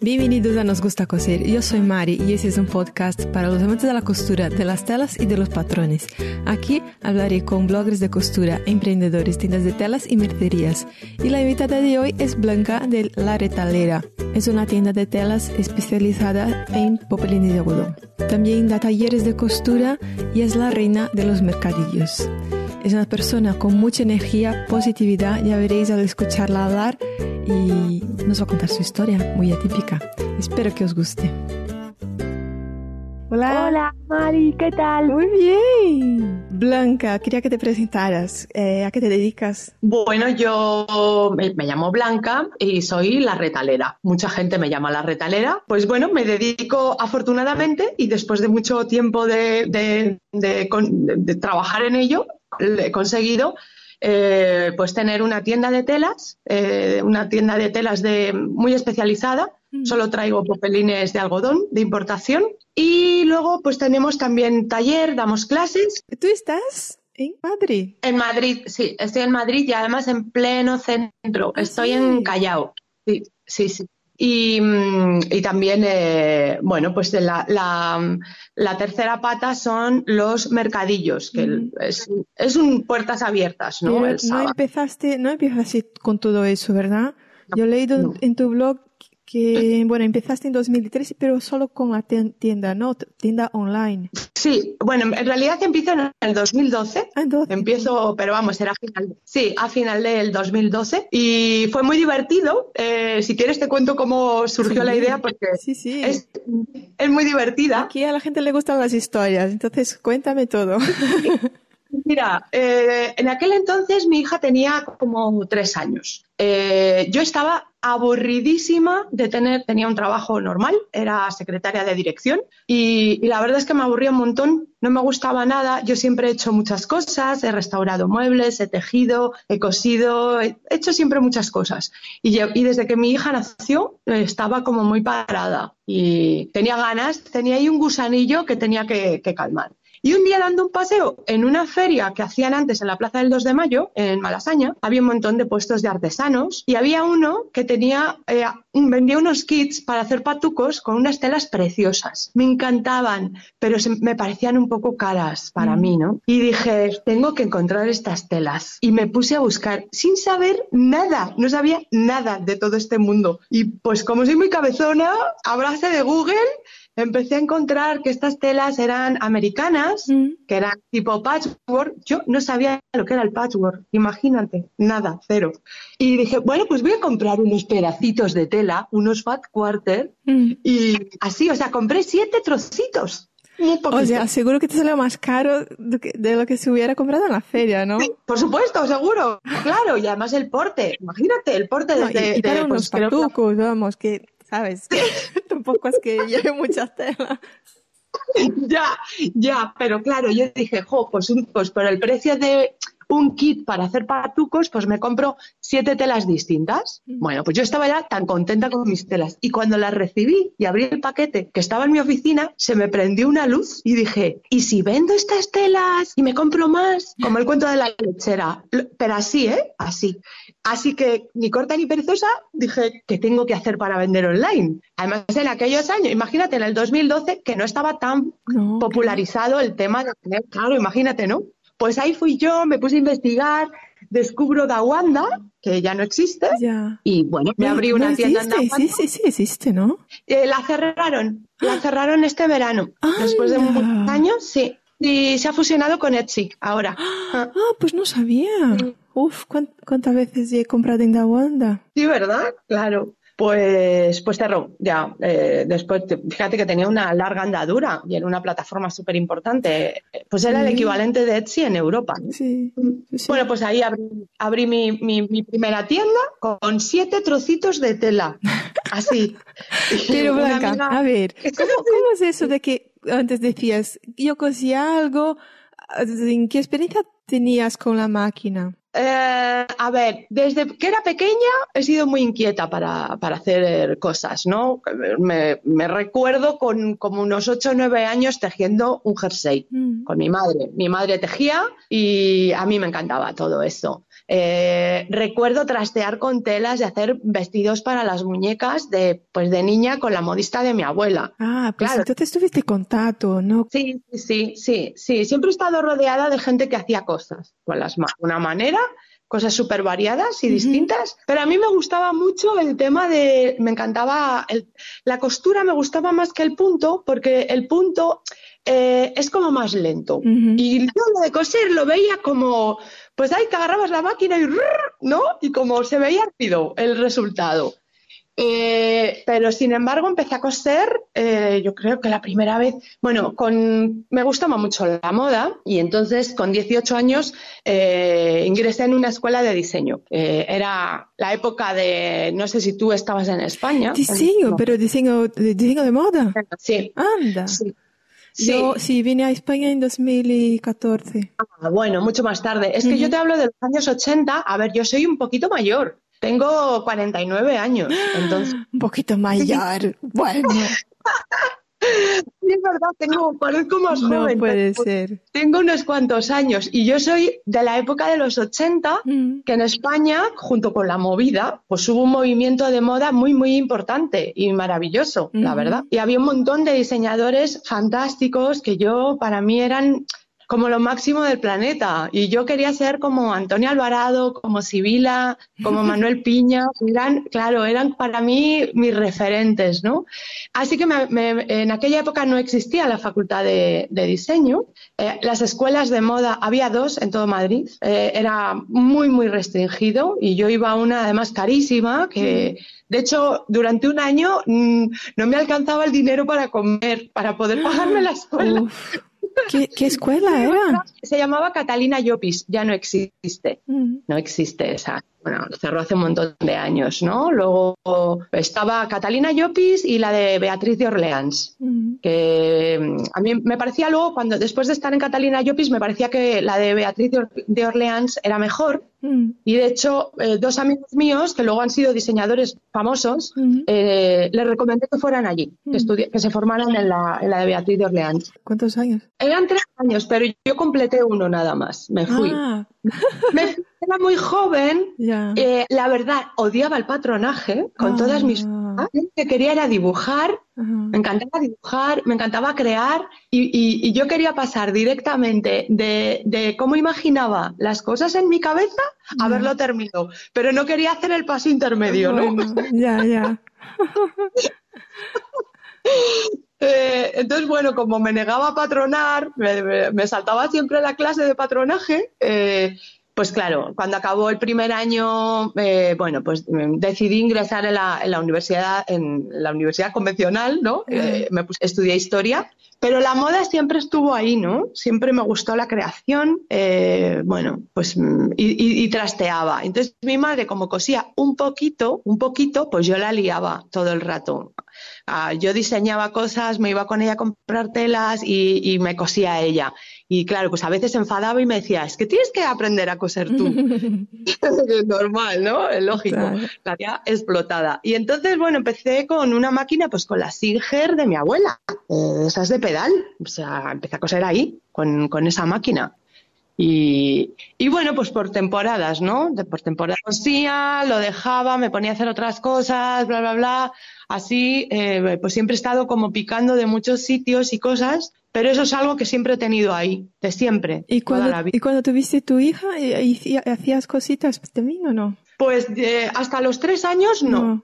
Bienvenidos a Nos Gusta Coser. Yo soy Mari y este es un podcast para los amantes de la costura, de las telas y de los patrones. Aquí hablaré con bloggers de costura, emprendedores, tiendas de telas y mercerías. Y la invitada de hoy es Blanca de La Retalera. Es una tienda de telas especializada en popelines de algodón. También da talleres de costura y es la reina de los mercadillos. Es una persona con mucha energía, positividad, ya veréis al escucharla hablar y nos va a contar su historia muy atípica. Espero que os guste. Hola. Hola, Mari, ¿qué tal? Muy bien. Blanca, quería que te presentaras. Eh, ¿A qué te dedicas? Bueno, yo me, me, llamo Blanca y soy la retalera. Mucha gente me llama la retalera. Pues bueno, me dedico afortunadamente y después de mucho tiempo de, de, de, de trabajar en ello, conseguido eh, pues tener una tienda de telas, eh, una tienda de telas de, muy especializada. Mm. Solo traigo popelines de algodón de importación. Y luego pues tenemos también taller, damos clases. ¿Tú estás? ¿En Madrid? En Madrid, sí, estoy en Madrid y además en pleno centro. ¿Ah, estoy sí? en Callao. Sí, sí, sí. Y, mm, y, también, eh, bueno, pues la, la, la, tercera pata son los mercadillos, que mm. es, es, un puertas abiertas, ¿no? No empezaste, no empezaste con todo eso, ¿verdad? No, Yo he leído no. en tu blog que, bueno, empezaste en 2013, pero solo con la tienda, ¿no? Tienda online. Sí, bueno, en realidad empiezo en el 2012. Ah, 12. Empiezo, pero vamos, era final, sí, a final del 2012 y fue muy divertido. Eh, si quieres te cuento cómo surgió sí, la idea porque sí, sí. Es, es, muy divertida. Aquí a la gente le gustan las historias, entonces cuéntame todo. Mira, eh, en aquel entonces mi hija tenía como tres años. Eh, yo estaba aburridísima de tener, tenía un trabajo normal, era secretaria de dirección y, la verdad es que me aburría un montón, no me gustaba nada, yo siempre he hecho muchas cosas, he restaurado muebles, he tejido, he cosido, he hecho siempre muchas cosas y, y desde que mi hija nació estaba como muy parada y tenía ganas, tenía ahí un gusanillo que tenía que calmar. Y un día dando un paseo en una feria que hacían antes en la Plaza del 2 de Mayo, en Malasaña, había un montón de puestos de artesanos y había uno que tenía, eh, vendía unos kits para hacer patucos con unas telas preciosas. Me encantaban, pero se, me parecían un poco caras para mm. mí, ¿no? Y dije, tengo que encontrar estas telas. Y me puse a buscar sin saber nada, no sabía nada de todo este mundo. Y pues como soy muy cabezona, abrace de Google empecé a encontrar que estas telas eran americanas, mm. que eran tipo patchwork. Yo no sabía lo que era el patchwork, imagínate, nada, cero. Y dije, bueno, pues voy a comprar unos pedacitos de tela, unos fat quarter, mm. y así, o sea, compré siete trocitos. O sea, seguro que te salió más caro de lo que se hubiera comprado en la feria, ¿no? Sí, por supuesto, seguro. Claro, y además el porte. Imagínate, el porte no, de, y, y unos pues, patucos, que... vamos, que ¿sabes? Tampoco es que lleve muchas telas. ya, ya, pero claro, yo dije, jo, pues, un, pues por el precio de un kit para hacer patucos, pues me compro siete telas distintas. Bueno, pues yo estaba ya tan contenta con mis telas. Y cuando las recibí y abrí el paquete que estaba en mi oficina, se me prendió una luz y dije, ¿y si vendo estas telas y me compro más? Como el cuento de la lechera. Pero así, ¿eh? Así. Así que, ni corta ni perezosa, dije, ¿qué tengo que hacer para vender online? Además, en aquellos años, imagínate, en el 2012, que no estaba tan no, popularizado el tema de tener, claro, imagínate, ¿no? Pues ahí fui yo, me puse a investigar, descubro Dawanda, que ya no existe, ya. y bueno, me abrí una no tienda existe, en Dawanda. Sí, sí, sí, existe, ¿no? Eh, la cerraron, la cerraron este verano. ¡Anda! Después de muchos años, sí. Y se ha fusionado con Etsy ahora. Ah, pues no sabía. Sí. Uf, ¿cuántas veces he comprado en Dawanda? Sí, ¿verdad? Claro. Pues, pues cerró, ya. Eh, después, fíjate que tenía una larga andadura y era una plataforma súper importante. Pues era el equivalente de Etsy en Europa. ¿no? Sí, sí, Bueno, pues ahí abrí, abrí mi, mi, mi, primera tienda con siete trocitos de tela. Así. Pero Blanca, amiga... a ver, ¿cómo, ¿cómo es eso de que antes decías, yo cosía algo, ¿en qué experiencia tenías con la máquina? Eh, a ver, desde que era pequeña he sido muy inquieta para, para hacer cosas, ¿no? Me, recuerdo con como unos 8 o 9 años tejiendo un jersey mm. con mi madre. Mi madre tejía y a mí me encantaba todo eso. Eh, recuerdo trastear con telas y hacer vestidos para las muñecas de, pues de niña con la modista de mi abuela. Ah, pues claro. entonces tuviste contacto, ¿no? Sí, sí, sí, sí. Siempre he estado rodeada de gente que hacía cosas con las manos. Una manera cosas súper variadas y distintas, pero a mí me gustaba mucho el tema de, me encantaba, la costura me gustaba más que el punto, porque el punto eh, es como más lento. Y yo lo de coser lo veía como, pues ahí te agarrabas la máquina y, ¿no? Y como se veía rápido el resultado. Eh, pero sin embargo empecé a coser, eh, yo creo que la primera vez, bueno, con, me gustaba mucho la moda y entonces con 18 años eh, ingresé en una escuela de diseño. era la época de, no sé si tú estabas en España. Diseño, pero diseño, diseño de moda. Sí. Anda. Sí. Yo sí vine a España en 2014. Ah, bueno, mucho más tarde. Es que yo te hablo de los años 80. A ver, yo soy un poquito mayor. Tengo 49 años, entonces... Un poquito mayor, bueno. Sí, es verdad, tengo, parezco más joven. No puede ser. Tengo unos cuantos años y yo soy de la época de los 80, mm. que en España, junto con la movida, pues hubo un movimiento de moda muy, muy importante y maravilloso, la verdad. Y había un montón de diseñadores fantásticos que yo, para mí, eran como lo máximo del planeta. Y yo quería ser como Antonio Alvarado, como Sibila, como Manuel Piña. Eran, claro, eran para mí mis referentes, ¿no? Así que en aquella época no existía la facultad de, diseño. Eh, las escuelas de moda, había dos en todo Madrid. Eh, era muy, muy restringido y yo iba a una además carísima que... De hecho, durante un año mm, no me alcanzaba el dinero para comer, para poder pagarme la escuela. ¿Qué, escuela era? Se llamaba Catalina Llopis, ya no existe. Mm. No existe esa. Bueno, cerró hace un montón de años, ¿no? Luego estaba Catalina Llopis y la de Beatriz de Orleans, mm. que mm, a mí me parecía luego, cuando después de estar en Catalina Llopis, me parecía que la de Beatriz de Orleans era mejor. Y de hecho, eh, dos amigos míos, que luego han sido diseñadores famosos, eh, les recomendé que fueran allí, que, que se formaran en la, en la de Beatriz de Orleans. ¿Cuántos años? Eran tres años, pero yo completé uno nada más. Me fui. Ah. Era muy joven. Eh, la verdad, odiaba el patronaje con todas mis ah. que quería era dibujar. Me encantaba dibujar, me encantaba crear y, yo quería pasar directamente de, cómo imaginaba las cosas en mi cabeza a verlo terminado. Pero no quería hacer el paso intermedio, ¿no? Ya, ya. Eh, entonces, bueno, como me negaba a patronar, me, saltaba siempre la clase de patronaje. Eh, pues claro, cuando acabó el primer año, eh, bueno, pues decidí ingresar en la, universidad, en la universidad convencional, ¿no? me estudié historia, pero la moda siempre estuvo ahí, ¿no? Siempre me gustó la creación, bueno, pues y, y, trasteaba. Entonces mi madre, como cosía un poquito, un poquito, pues yo la liaba todo el rato. Ah, yo diseñaba cosas, me iba con ella a comprar telas y, me cosía ella. Y claro, pues a veces se enfadaba y me decía, es que tienes que aprender a coser tú. Normal, ¿no? Es lógico. La tía explotada. Y entonces, bueno, empecé con una máquina, pues con la Singer de mi abuela, eh, esas de pedal. O sea, empecé a coser ahí, con, con esa máquina. Y, y, bueno, pues por temporadas, ¿no? De, por temporadas cosía, lo dejaba, me ponía a hacer otras cosas, bla, bla, bla. Así, eh, pues siempre he estado como picando de muchos sitios y cosas, pero eso es algo que siempre he tenido ahí, de siempre. ¿Y cuando, ¿y cuando tuviste tu hija, hacías cositas también o no? Pues eh, hasta los tres años no.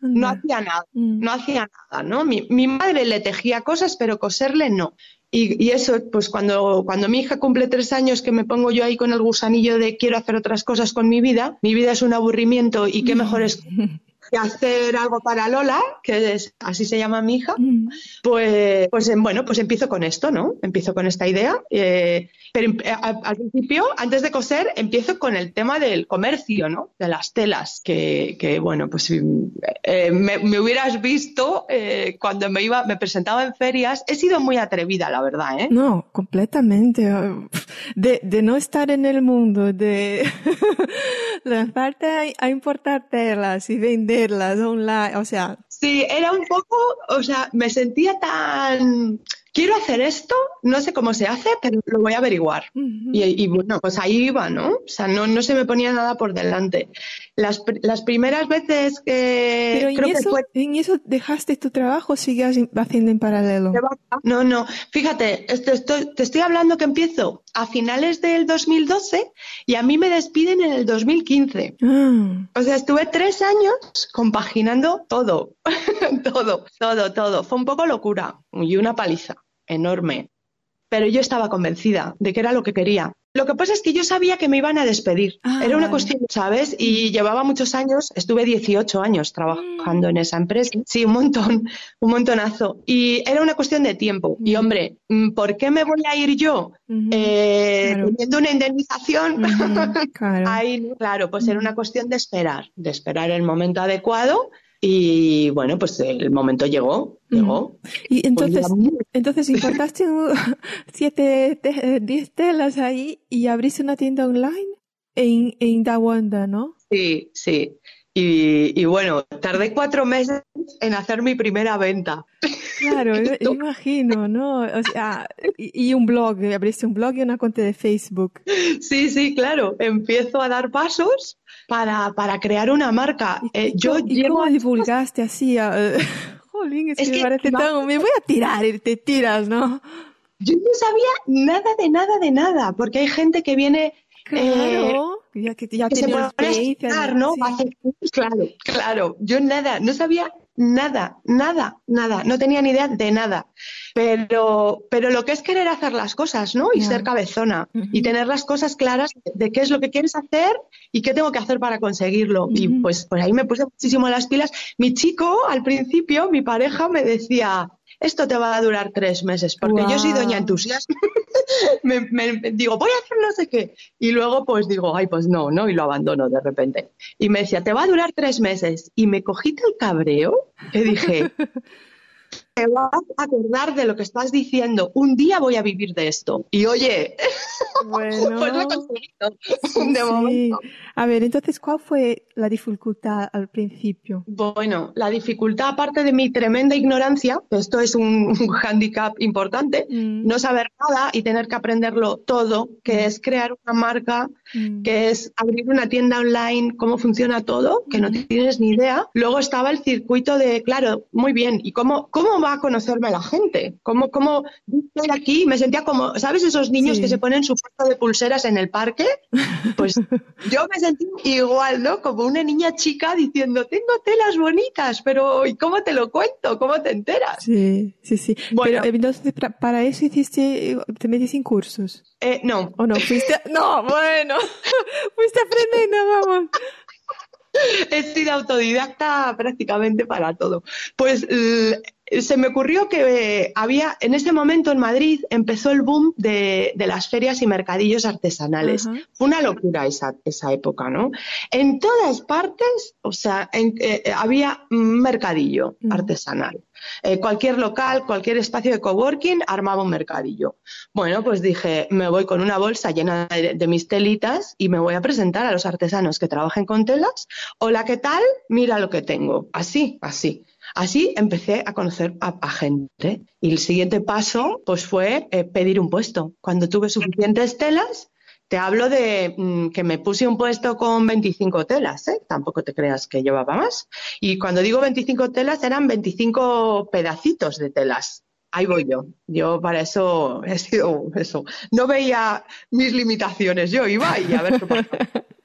no. hacía nada, mm. no hacía nada, ¿no? Mi, mi, madre le tejía cosas, pero coserle no. Y, y, eso, pues cuando, cuando mi hija cumple tres años, que me pongo yo ahí con el gusanillo de quiero hacer otras cosas con mi vida, mi vida es un aburrimiento y qué mejor es hacer algo para Lola, que es, así se llama mi hija, mm. pues, pues bueno, pues empiezo con esto, ¿no? Empiezo con esta idea. Eh, pero eh, al, principio, antes de coser, empiezo con el tema del comercio, ¿no? De las telas, que, que bueno, pues eh, me, hubieras visto cuando me iba, me presentaba en ferias. He sido muy atrevida, la verdad, ¿eh? No, completamente. De, de no estar en el mundo, de lanzarte a, a importar telas y vender o sea. Sí, era un poco, o sea, me sentía tan quiero hacer esto, no sé cómo se hace, pero lo voy a averiguar. y, bueno, pues ahí iba, ¿no? O sea, no, no se me ponía nada por delante. Las, las primeras veces que... Pero en, eso, en eso dejaste tu trabajo o sigues haciendo en paralelo. No, no. Fíjate, estoy, te estoy hablando que empiezo a finales del 2012 y a mí me despiden en el 2015. Ah. O sea, estuve tres años compaginando todo, todo, todo, todo. Fue un poco locura y una paliza enorme. Pero yo estaba convencida de que era lo que quería. Lo que pasa es que yo sabía que me iban a despedir. Ah, Era una cuestión, ¿sabes? Y llevaba muchos años, estuve 18 años trabajando en esa empresa. Sí, un montón, un montonazo. Y era una cuestión de tiempo. Y hombre, mm, ¿por qué me voy a ir yo eh, teniendo una indemnización? claro. Ahí, claro, pues era una cuestión de esperar, de esperar el momento adecuado y bueno, pues el momento llegó, llegó. Y entonces, entonces importaste siete, diez telas ahí y abriste una tienda online en, en Dawanda, ¿no? Sí, sí. Y, y, bueno, tardé cuatro meses en hacer mi primera venta. Claro, imagino, ¿no? O sea, y, un blog, abriste un blog y una cuenta de Facebook. Sí, sí, claro. Empiezo a dar pasos para, para crear una marca. Eh, yo ¿y cómo divulgaste así? Jolín, es, que, me parece tan... Me voy a tirar y te tiras, ¿no? Yo no sabía nada de nada de nada, porque hay gente que viene... Claro. Eh, ya que ya tiene experiencia. ¿no? Claro, claro. Yo nada, no sabía nada, nada, nada. No tenía ni idea de nada. Pero, pero lo que es querer hacer las cosas, ¿no? Y ser cabezona. Y tener las cosas claras de qué es lo que quieres hacer y qué tengo que hacer para conseguirlo. Y pues, pues ahí me puse muchísimo las pilas. Mi chico, al principio, mi pareja me decía, esto te va a durar tres meses, porque yo soy doña entusiasta. me, digo, voy a hacer no sé qué. Y luego pues digo, ay, pues no, ¿no? Y lo abandono de repente. Y me decía, te va a durar tres meses. Y me cogí el cabreo que dije, te vas a acordar de lo que estás diciendo. Un día voy a vivir de esto. Y oye, bueno, pues lo he conseguido. De momento. A ver, entonces, ¿cuál fue la dificultad al principio? Bueno, la dificultad, aparte de mi tremenda ignorancia, esto es un, handicap importante, mm. no saber nada y tener que aprenderlo todo, que mm. es crear una marca, mm. que es abrir una tienda online, cómo funciona todo, que no tienes ni idea. Luego estaba el circuito de, claro, muy bien, ¿y cómo, cómo a conocerme la gente. Como, como estoy aquí, me sentía como, ¿sabes esos niños que se ponen su puesto de pulseras en el parque? Pues yo me sentí igual, ¿no? Como una niña chica diciendo, tengo telas bonitas, pero ¿y cómo te lo cuento? ¿Cómo te enteras? Sí, sí, sí. Bueno, pero entonces para eso hiciste, te metiste en cursos. Eh, no. ¿O no? Fuiste, no, bueno, fuiste aprendiendo, vamos. He sido autodidacta prácticamente para todo. Pues se me ocurrió que había, en ese momento en Madrid empezó el boom de, las ferias y mercadillos artesanales. Fue una locura esa, esa época, ¿no? En todas partes, o sea, eh, había un mercadillo artesanal. Eh, cualquier local, cualquier espacio de coworking armaba un mercadillo. Bueno, pues dije, me voy con una bolsa llena de, de, mis telitas y me voy a presentar a los artesanos que trabajen con telas. Hola, ¿qué tal? Mira lo que tengo. Así, así. Así empecé a conocer a, gente y el siguiente paso pues fue eh, pedir un puesto. Cuando tuve suficientes telas, te hablo de mm, que me puse un puesto con 25 telas, ¿eh? tampoco te creas que llevaba más. Y cuando digo 25 telas eran 25 pedacitos de telas. Ahí voy yo. Yo para eso he sido eso. No veía mis limitaciones, yo iba y a ver qué pasa.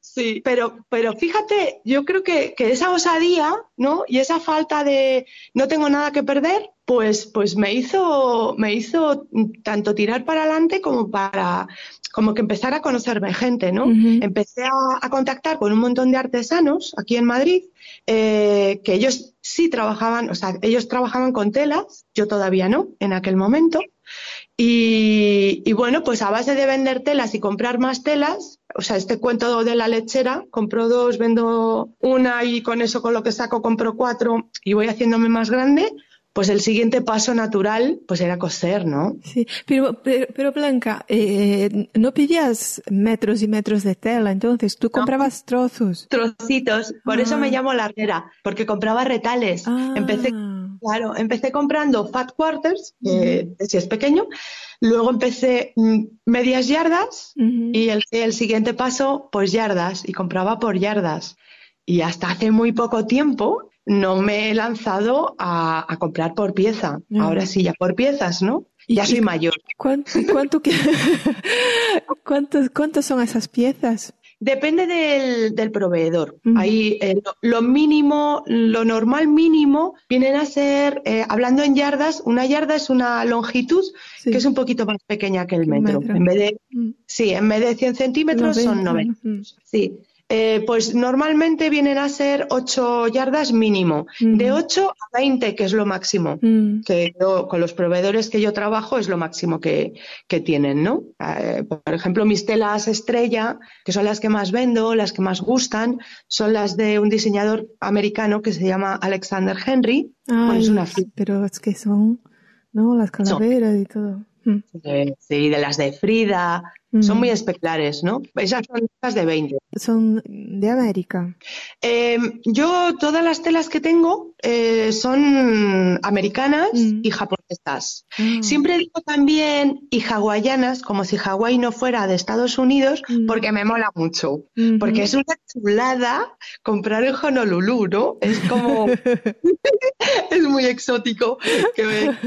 Sí, pero, pero fíjate, yo creo que, esa osadía, ¿no? Y esa falta de no tengo nada que perder, pues, pues me hizo, me hizo tanto tirar para adelante como para como que empezar a conocerme gente, ¿no? Empecé a, contactar con un montón de artesanos aquí en Madrid, eh, que ellos sí trabajaban, o sea, ellos trabajaban con telas, yo todavía no, en aquel momento. Y, bueno, pues a base de vender telas y comprar más telas, o sea, este cuento de la lechera, compro dos, vendo una y con eso, con lo que saco, compro cuatro y voy haciéndome más grande, pues el siguiente paso natural pues era coser, ¿no? Sí, pero, pero, Blanca, eh, no pedías metros y metros de tela, entonces tú comprabas trozos. Trocitos, por eso me ah. llamo larguera, porque compraba retales. Empecé ah. Claro, empecé comprando fat quarters, que si es pequeño, luego empecé mm, medias yardas y el, el, siguiente paso, pues yardas, y compraba por yardas. Y hasta hace muy poco tiempo no me he lanzado a, comprar por pieza. Ahora sí, ya por piezas, ¿no? Ya soy mayor. ¿Cuánto, cuánto, ¿Cuántos, ¿Cuántas son esas piezas? Depende del, proveedor. Ahí eh, lo, mínimo, lo normal mínimo vienen a ser, eh, hablando en yardas, una yarda es una longitud que es un poquito más pequeña que el metro. En vez de, mm. sí, en vez de 100 centímetros son 90. Sí. Eh, pues normalmente vienen a ser 8 yardas mínimo, de 8 a 20, que es lo máximo, mm. que con los proveedores que yo trabajo es lo máximo que, tienen, ¿no? Eh, por ejemplo, mis telas estrella, que son las que más vendo, las que más gustan, son las de un diseñador americano que se llama Alexander Henry. es una pero es que son, ¿no? Las calaveras y todo. Mm. Sí, de las de Frida, son muy espectaculares, ¿no? Esas son las de 20. Son de América. Em, yo todas las telas que tengo eh, son americanas mm. y japonesas. Ah. Siempre digo también y hawaianas, como si Hawái no fuera de Estados Unidos, porque me mola mucho. Porque es una chulada comprar en Honolulu, ¿no? Es como... es muy exótico. Que me...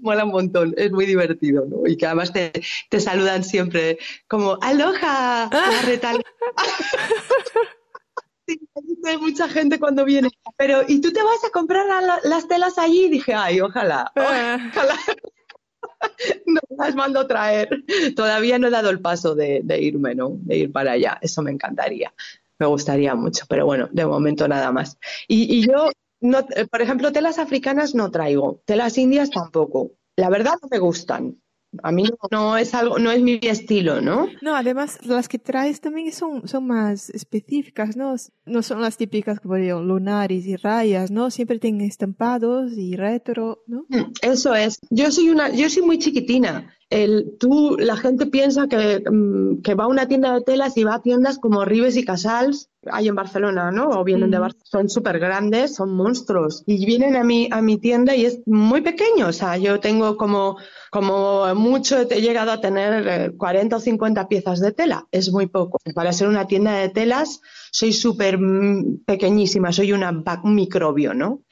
mola un montón, es muy divertido, ¿no? Y que además te, saludan siempre como ¡Aloha! sí, hay mucha gente cuando viene. Pero, ¿y tú te vas a comprar las telas allí? Y dije, ay, ojalá, ah. ojalá. no las mando a traer. Todavía no he dado el paso de, irme, ¿no? De ir para allá. Eso me encantaría. Me gustaría mucho, pero bueno, de momento nada más. Y, y yo no, eh, por ejemplo, telas africanas no traigo, telas indias tampoco. La verdad no me gustan. A mí no, es algo, no es mi estilo, ¿no? No, además las que traes también son, son más específicas, ¿no? No son las típicas como digo, lunares y rayas, ¿no? Siempre tienen estampados y retro, ¿no? Mm, eso es. Yo soy una, yo soy muy chiquitina el, tú, la gente piensa mm, que, va a una tienda de telas y va a tiendas como Ribes y Casals, hay en Barcelona, ¿no? O vienen de Barcelona, son súper grandes, son monstruos. Y vienen a mi, a mi tienda y es muy pequeño, o sea, yo tengo como, como mucho, he llegado a tener 40 eh, o 50 piezas de tela, es muy poco. Para ser una tienda de telas, soy súper mm, pequeñísima, soy una, un microbio, ¿no?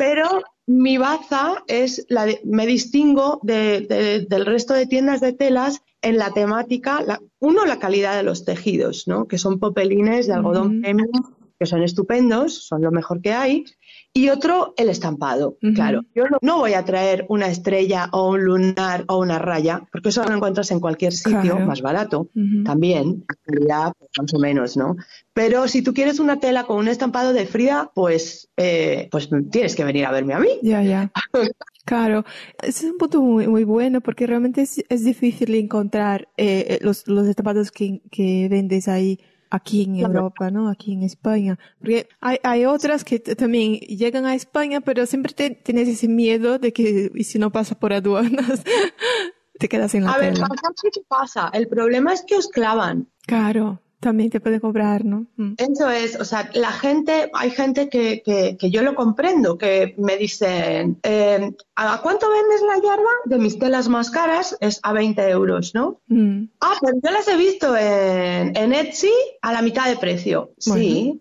Pero mi baza es la me distingo del resto de tiendas de telas en la temática, uno, la calidad de los tejidos, ¿no? que son popelines de algodón premium, que son estupendos, son lo mejor que hay, y otro, el estampado. Claro, yo no, voy a traer una estrella o un lunar o una raya, porque eso lo encuentras en cualquier sitio, más barato, también, calidad pues, más o menos, ¿no? Pero si tú quieres una tela con un estampado de Frida, pues, eh, pues tienes que venir a verme a mí. Ya, ya. Claro, ese es un punto muy, muy bueno porque realmente es, es difícil encontrar eh, eh los, los estampados que, que vendes ahí aquí en Europa, ¿no? Aquí en España. Porque hay, hay otras que también llegan a España, pero siempre tienes ese miedo de que, y si no pasa por aduanas, te quedas en la A ver, ¿qué pasa? El problema es que os clavan. Claro. También te puede cobrar, ¿no? Mm. Eso es, o sea, la gente, hay gente que, que, yo lo comprendo, que me dicen, eh, ¿a cuánto vendes la yarda? De mis telas más caras es a 20 euros, ¿no? Mm. Ah, pues yo las he visto en, en Etsy a la mitad de precio. Sí,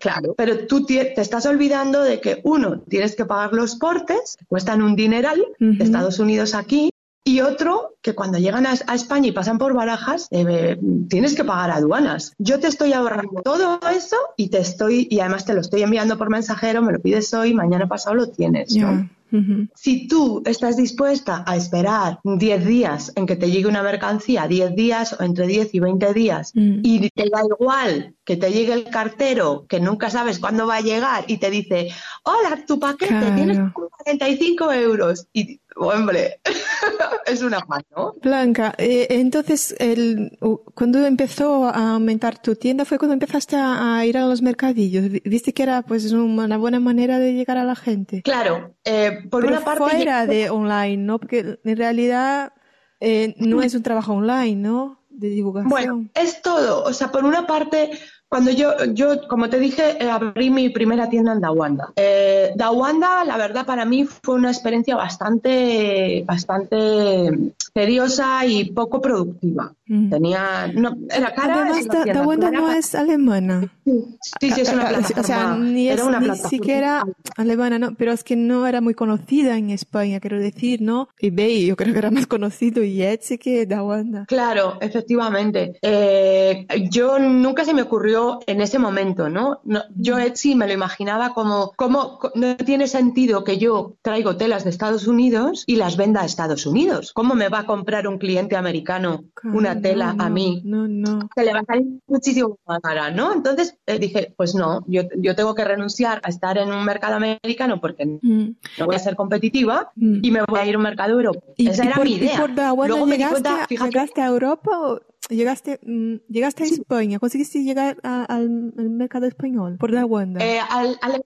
claro, pero tú te, estás olvidando de que, uno, tienes que pagar los portes, cuestan un dineral de Estados Unidos aquí, y otro, que cuando llegan a, España y pasan por barajas, eh, tienes que pagar aduanas. Yo te estoy ahorrando todo eso y te estoy, y además te lo estoy enviando por mensajero, me lo pides hoy, mañana pasado lo tienes. Si tú estás dispuesta a esperar 10 días en que te llegue una mercancía, 10 días o entre 10 y 20 días, mm. y te da igual que te llegue el cartero, que nunca sabes cuándo va a llegar, y te dice, hola, tu paquete, tienes 45 euros, y hombre, es una más, ¿no? Blanca, eh, entonces, el, cuando empezó a aumentar tu tienda fue cuando empezaste a, ir a los mercadillos. ¿Viste que era pues una buena manera de llegar a la gente? Claro, eh, por una parte... fuera de online, ¿no? Porque en realidad eh, no es un trabajo online, ¿no? De divulgación. Bueno, es todo. O sea, por una parte Cuando yo, yo, como te dije, eh, abrí mi primera tienda en Dawanda. Eh, Dawanda, la verdad, para mí fue una experiencia bastante, bastante tediosa y poco productiva. Mm. Tenía, no, era cara. Además, Dawanda no es alemana. Sí, sí, es una plataforma. O sea, ni, es, ni siquiera alemana, no, pero es que no era muy conocida en España, quiero decir, ¿no? eBay yo creo que era más conocido y Etsy que Dawanda. Claro, efectivamente. Eh, yo nunca se me ocurrió en ese momento, ¿no? yo Etsy me lo imaginaba como, como, no tiene sentido que yo traigo telas de Estados Unidos y las venda a Estados Unidos. ¿Cómo me va a comprar un cliente americano una tela a mí? No, no. Se le va a salir muchísimo más cara, ¿no? Entonces eh, dije, pues no, yo, yo, tengo que renunciar a estar en un mercado americano porque mm. no voy a ser competitiva mm. y me voy a ir a un mercado europeo. Esa era mi idea. Luego me llegaste, llegaste a Europa o llegaste, mm, llegaste a España, conseguiste llegar al, mercado español por la wanda. Eh, al, al,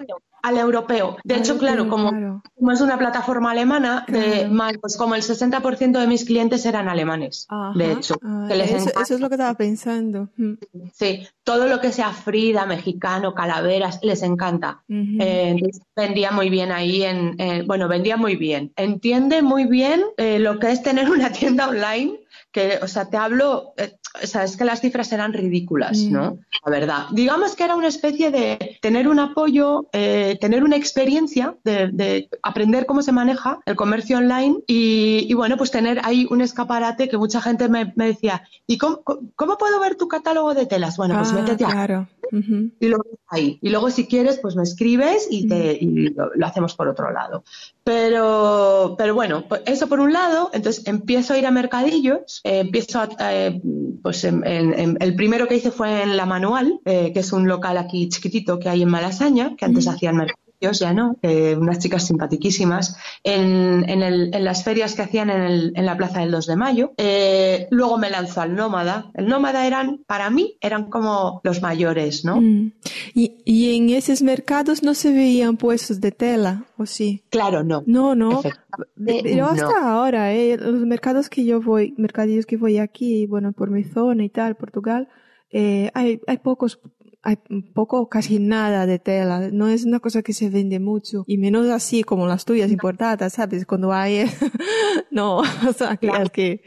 europeo. De hecho, claro, como, como, es una plataforma alemana, de, pues como el 60% de mis clientes eran alemanes. De hecho, ah, eso, es lo que estaba pensando. Mm. Sí, todo lo que sea Frida, mexicano, calaveras, les encanta. Eh, vendía muy bien ahí, en, bueno, vendía muy bien. Entiende muy bien eh, lo que es tener una tienda online que, o sea, te hablo, eh, o sea, es que las cifras eran ridículas, mm. ¿no? La verdad. Digamos que era una especie de tener un apoyo, eh, tener una experiencia de, aprender cómo se maneja el comercio online y, bueno, pues tener ahí un escaparate que mucha gente me, decía, ¿y cómo, puedo ver tu catálogo de telas? Bueno, pues ah, métete claro. Y luego ahí. Y luego si quieres, pues me escribes y, te, lo, hacemos por otro lado. Pero, pero bueno, pues eso por un lado, entonces empiezo a ir a mercadillos, eh, empiezo a, eh, pues el primero que hice fue en La Manual, eh, que es un local aquí chiquitito que hay en Malasaña, que antes hacían ya no, eh, unas chicas simpatiquísimas, en, en, las ferias que hacían en, en, la Plaza del 2 de Mayo. Eh, luego me lanzó al Nómada. El Nómada eran, para mí, eran como los mayores, ¿no? Mm. ¿Y, ¿Y, en esos mercados no se veían puestos de tela, o sí? Claro, no. No, no. Pero hasta ahora, ¿eh? los mercados que yo voy, mercadillos que voy aquí, bueno, por mi zona y tal, Portugal, eh, hay, hay pocos hay poco, casi nada de tela. No es una cosa que se vende mucho. Y menos así como las tuyas importadas, ¿sabes? Cuando hay, no, o sea, claro. que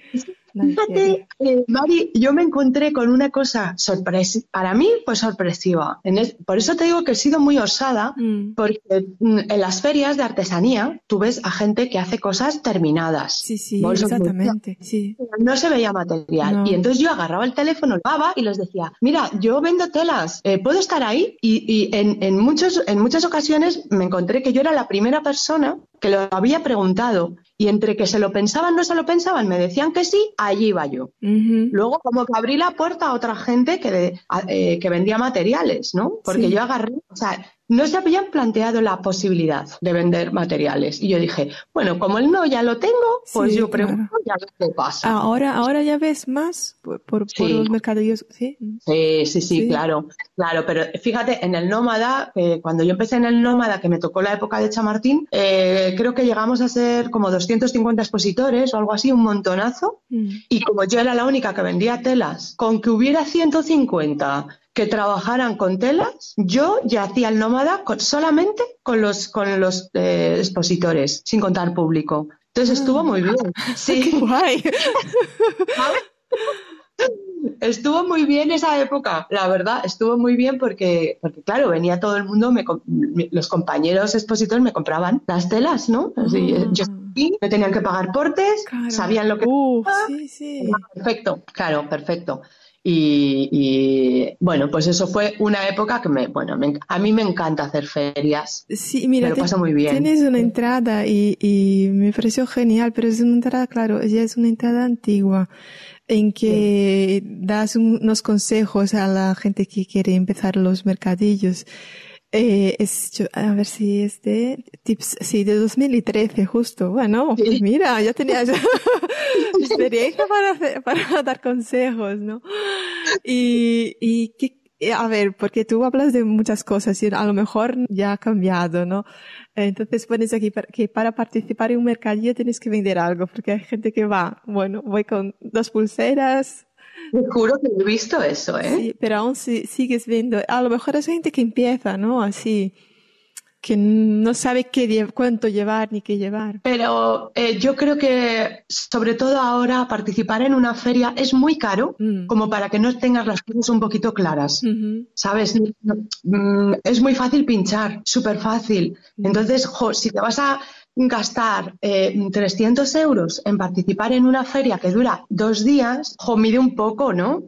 Fíjate, eh, Mari, yo me encontré con una cosa sorpresiva, para mí pues sorpresiva. por eso te digo que he sido muy osada, mm. porque mm, en las ferias de artesanía tú ves a gente que hace cosas terminadas. Sí, sí, exactamente. Sí. No se veía material. Y entonces yo agarraba el teléfono, el baba y les decía, mira, yo vendo telas, eh, ¿puedo estar ahí? Y, en, en, muchos, en muchas ocasiones me encontré que yo era la primera persona que lo había preguntado y entre que se lo pensaban, no se lo pensaban, me decían que sí, allí iba yo. Luego como que abrí la puerta a otra gente que, eh, que vendía materiales, ¿no? Porque yo agarré, o sea, no se habían planteado la posibilidad de vender materiales. Y yo dije, bueno, como el no ya lo tengo, pues yo pregunto ya qué pasa. Ahora, ahora ya ves más por, por, los mercadillos, ¿sí? ¿sí? Sí, sí, claro, claro. Pero fíjate, en el Nómada, eh, cuando yo empecé en el Nómada, que me tocó la época de Chamartín, eh, creo que llegamos a ser como 250 expositores o algo así, un montonazo. Mm. Y como yo era la única que vendía telas, con que hubiera 150 que trabajaran con telas, yo ya hacía el nómada solamente con los, con los eh, expositores, sin contar público. Entonces estuvo muy bien. Sí. guay. estuvo muy bien esa época, la verdad, estuvo muy bien porque, porque claro, venía todo el mundo, los compañeros expositores me compraban las telas, ¿no? Así, ah. Yo me tenían que pagar portes, sabían lo que... sí, sí. Perfecto, claro, perfecto. Y, bueno, pues eso fue una época que me, bueno, a mí me encanta hacer ferias. Sí, mira, me lo paso muy bien. Tienes una entrada y, y me pareció genial, pero es una entrada, claro, ya es una entrada antigua en que das unos consejos a la gente que quiere empezar los mercadillos. Eh, es, a ver si es de tips, sí, de 2013 justo. Bueno, pues mira, ya tenía experiencia para, para dar consejos, ¿no? Y, y que, a ver, porque tú hablas de muchas cosas y a lo mejor ya ha cambiado, ¿no? Entonces pones aquí que para participar en un mercadillo tienes que vender algo, porque hay gente que va, bueno, voy con dos pulseras, Te juro que he visto eso, ¿eh? Sí, pero aún si, sigues viendo. A lo mejor es gente que empieza, ¿no? Así que no sabe qué, cuánto llevar ni qué llevar. Pero eh, yo creo que, sobre todo ahora, participar en una feria es muy caro, mm. como para que no tengas las cosas un poquito claras. ¿Sabes? Mm, es muy fácil pinchar, súper fácil. Mm. Entonces, si te vas a gastar eh, 300 euros en participar en una feria que dura dos días, jo, mide un poco, ¿no?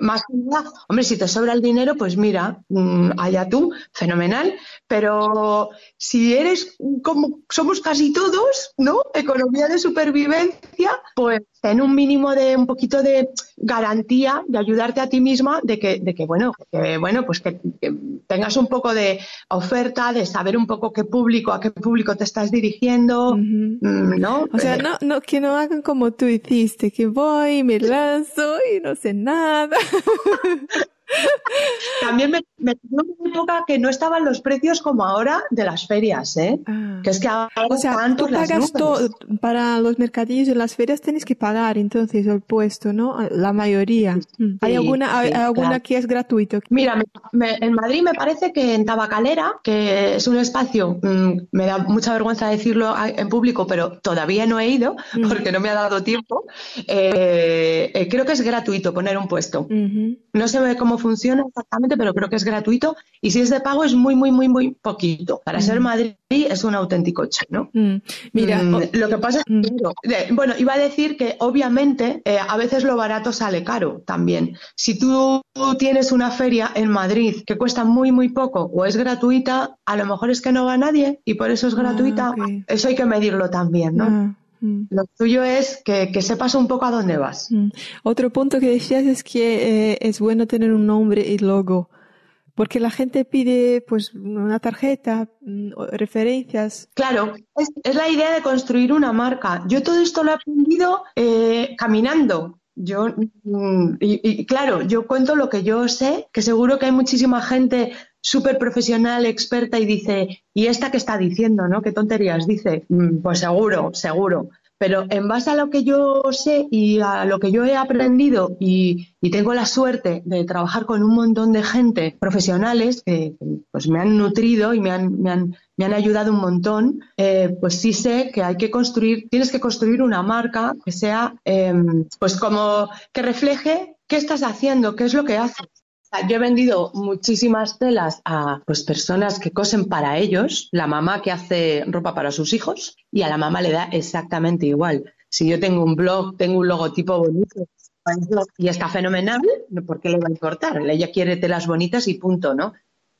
Más que nada, hombre, si te sobra el dinero, pues mira, mm, allá tú, fenomenal. Pero si eres como somos casi todos, ¿no? Economía de supervivencia, pues ten un mínimo de un poquito de garantía de ayudarte a ti misma de que, de que bueno, que, bueno, pues que, tengas un poco de oferta, de saber un poco qué público, a qué público te estás dirigiendo, mm, ¿no? O sea, no, no, que no hagan como tú hiciste, que voy, me lanzo y no sé nada. También me, me una época que no estaban los precios como ahora de las ferias, ¿eh? Ah. Que es que ahora o sea, tú pagas todo, para los mercadillos y las ferias tienes que pagar entonces el puesto, ¿no? La mayoría. Mm. ¿Hay alguna, hay, alguna que es gratuito? Mira, en Madrid me parece que en Tabacalera, que es un espacio, mm, me da mucha vergüenza decirlo en público, pero todavía no he ido mm. porque no me ha dado tiempo. Eh, eh, creo que es gratuito poner un puesto. No sé cómo funciona exactamente, pero creo que es gratuito. Y si es de pago, es muy, muy, muy, muy poquito. Para ser mm. Madrid es un auténtico chino. Mm. Mira, mm, lo que pasa es que, bueno, iba a decir que obviamente eh, a veces lo barato sale caro también. Si tú tienes una feria en Madrid que cuesta muy, muy poco o es gratuita, a lo mejor es que no va nadie y por eso es ah, gratuita. Eso hay que medirlo también, ¿no? Ah. Mm. Lo tuyo es que, que, sepas un poco a dónde vas. Mm. Otro punto que decías es que eh, es bueno tener un nombre y logo, porque la gente pide pues una tarjeta, mm, referencias. Claro, es, es, la idea de construir una marca. Yo todo esto lo he aprendido eh, caminando. Yo, y, y, claro, yo cuento lo que yo sé, que seguro que hay muchísima gente súper profesional, experta y dice, ¿y esta qué está diciendo? ¿no? ¿Qué tonterías dice? Mm, pues seguro, seguro. Pero en base a lo que yo sé y a lo que yo he aprendido y, tengo la suerte de trabajar con un montón de gente profesionales que pues me han nutrido y me han, me han, me han ayudado un montón, eh, pues sí sé que hay que construir, tienes que construir una marca que sea, em, pues como que refleje qué estás haciendo, qué es lo que haces. Yo he vendido muchísimas telas a pues, personas que cosen para ellos, la mamá que hace ropa para sus hijos, y a la mamá le da exactamente igual. Si yo tengo un blog, tengo un logotipo bonito y está fenomenal, ¿por qué le va a importar? Ella quiere telas bonitas y punto, ¿no?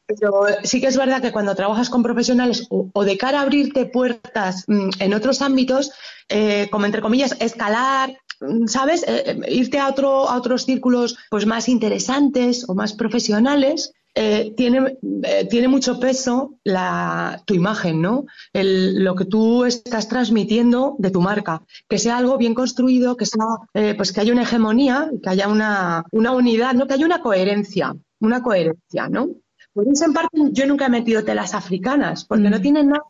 Pero sí que es verdad que cuando trabajas con profesionales o, de cara a abrirte puertas mm, en otros ámbitos, eh, como entre comillas, escalar, ¿sabes? Eh, eh, irte a, otro, a otros círculos pues más interesantes o más profesionales. Eh, tiene, tiene mucho peso la, tu imagen, ¿no? El, lo que tú estás transmitiendo de tu marca. Que sea algo bien construido, que sea, pues que haya una hegemonía, que haya una, una unidad, ¿no? Que haya una coherencia, una coherencia, ¿no? Por eso, en parte, yo nunca he metido telas africanas, porque no mm. tienen nada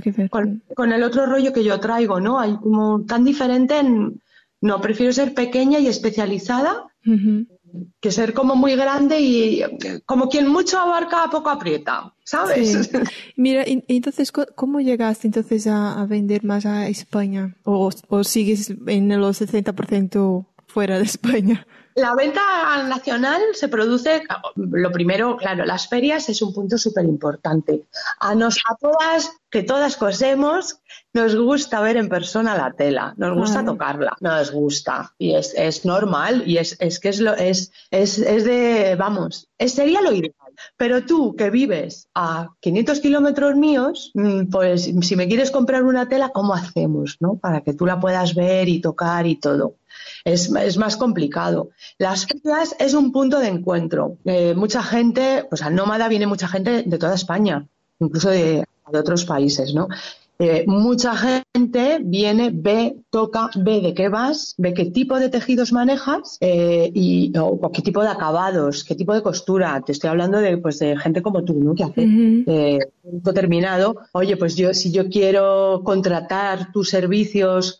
que ver, Con, con, el otro rollo que yo traigo, ¿no? Hay como tan diferente en, no, prefiero ser pequeña y especializada que ser como muy grande y como quien mucho abarca, poco aprieta, ¿sabes? Mira, y, entonces, ¿cómo llegaste entonces a, vender más a España? ¿O, o sigues en los 60% fuera de España? La venta nacional se produce, lo primero, claro, las ferias es un punto súper importante. A, nos, a todas, que todas cosemos, nos gusta ver en persona la tela, nos gusta tocarla, nos gusta. Y es, es normal y es, es que es, lo, es, es, es de, vamos, sería lo ideal. Pero tú que vives a 500 kilómetros míos, mm, pues si me quieres comprar una tela, ¿cómo hacemos? ¿no? Para que tú la puedas ver y tocar y todo es, es más complicado. Las ferias es un punto de encuentro. Eh, mucha gente, pues al Nómada viene mucha gente de toda España, incluso de, de otros países, ¿no? Eh, mucha gente viene, ve, toca, ve de qué vas, ve qué tipo de tejidos manejas eh, y o, qué tipo de acabados, qué tipo de costura. Te estoy hablando de, pues, de gente como tú, ¿no? Que hace eh, un determinado. Oye, pues yo, si yo quiero contratar tus servicios,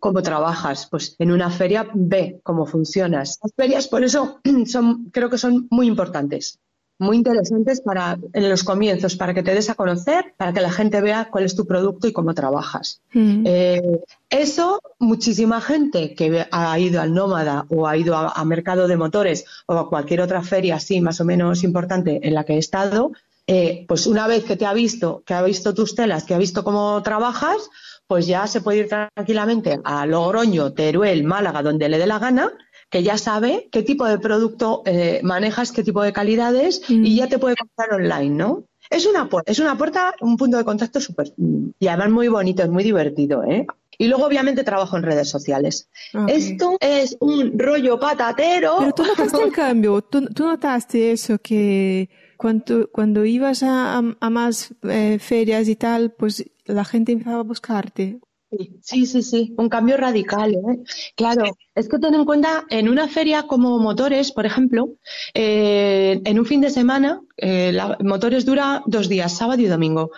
¿cómo trabajas? Pues en una feria ve cómo funcionas. Las ferias, por eso, son, creo que son muy importantes muy interesantes para en los comienzos, para que te des a conocer, para que la gente vea cuál es tu producto y cómo trabajas. Mm. Eh, eso, muchísima gente que ha ido al Nómada o ha ido a, Mercado de Motores o a cualquier otra feria así más o menos importante en la que he estado, eh, pues una vez que te ha visto, que ha visto tus telas, que ha visto cómo trabajas, pues ya se puede ir tranquilamente a Logroño, Teruel, Málaga, donde le dé la gana que ya sabe qué tipo de producto eh, manejas, qué tipo de calidades y mm. ya te puede comprar online, ¿no? Es una, es una puerta, un punto de contacto súper, y además muy bonito, es muy divertido, ¿eh? Y luego, obviamente, trabajo en redes sociales. Esto es un rollo patatero. Pero tú notaste el cambio, tú, notaste eso, que cuando, cuando ibas a, más eh, ferias y tal, pues la gente empezaba a buscarte. Sí, sí, sí, un cambio radical. ¿eh? Claro, es que ten en cuenta, en una feria como motores, por ejemplo, eh, en un fin de semana, eh, motores dura dos días, sábado y domingo.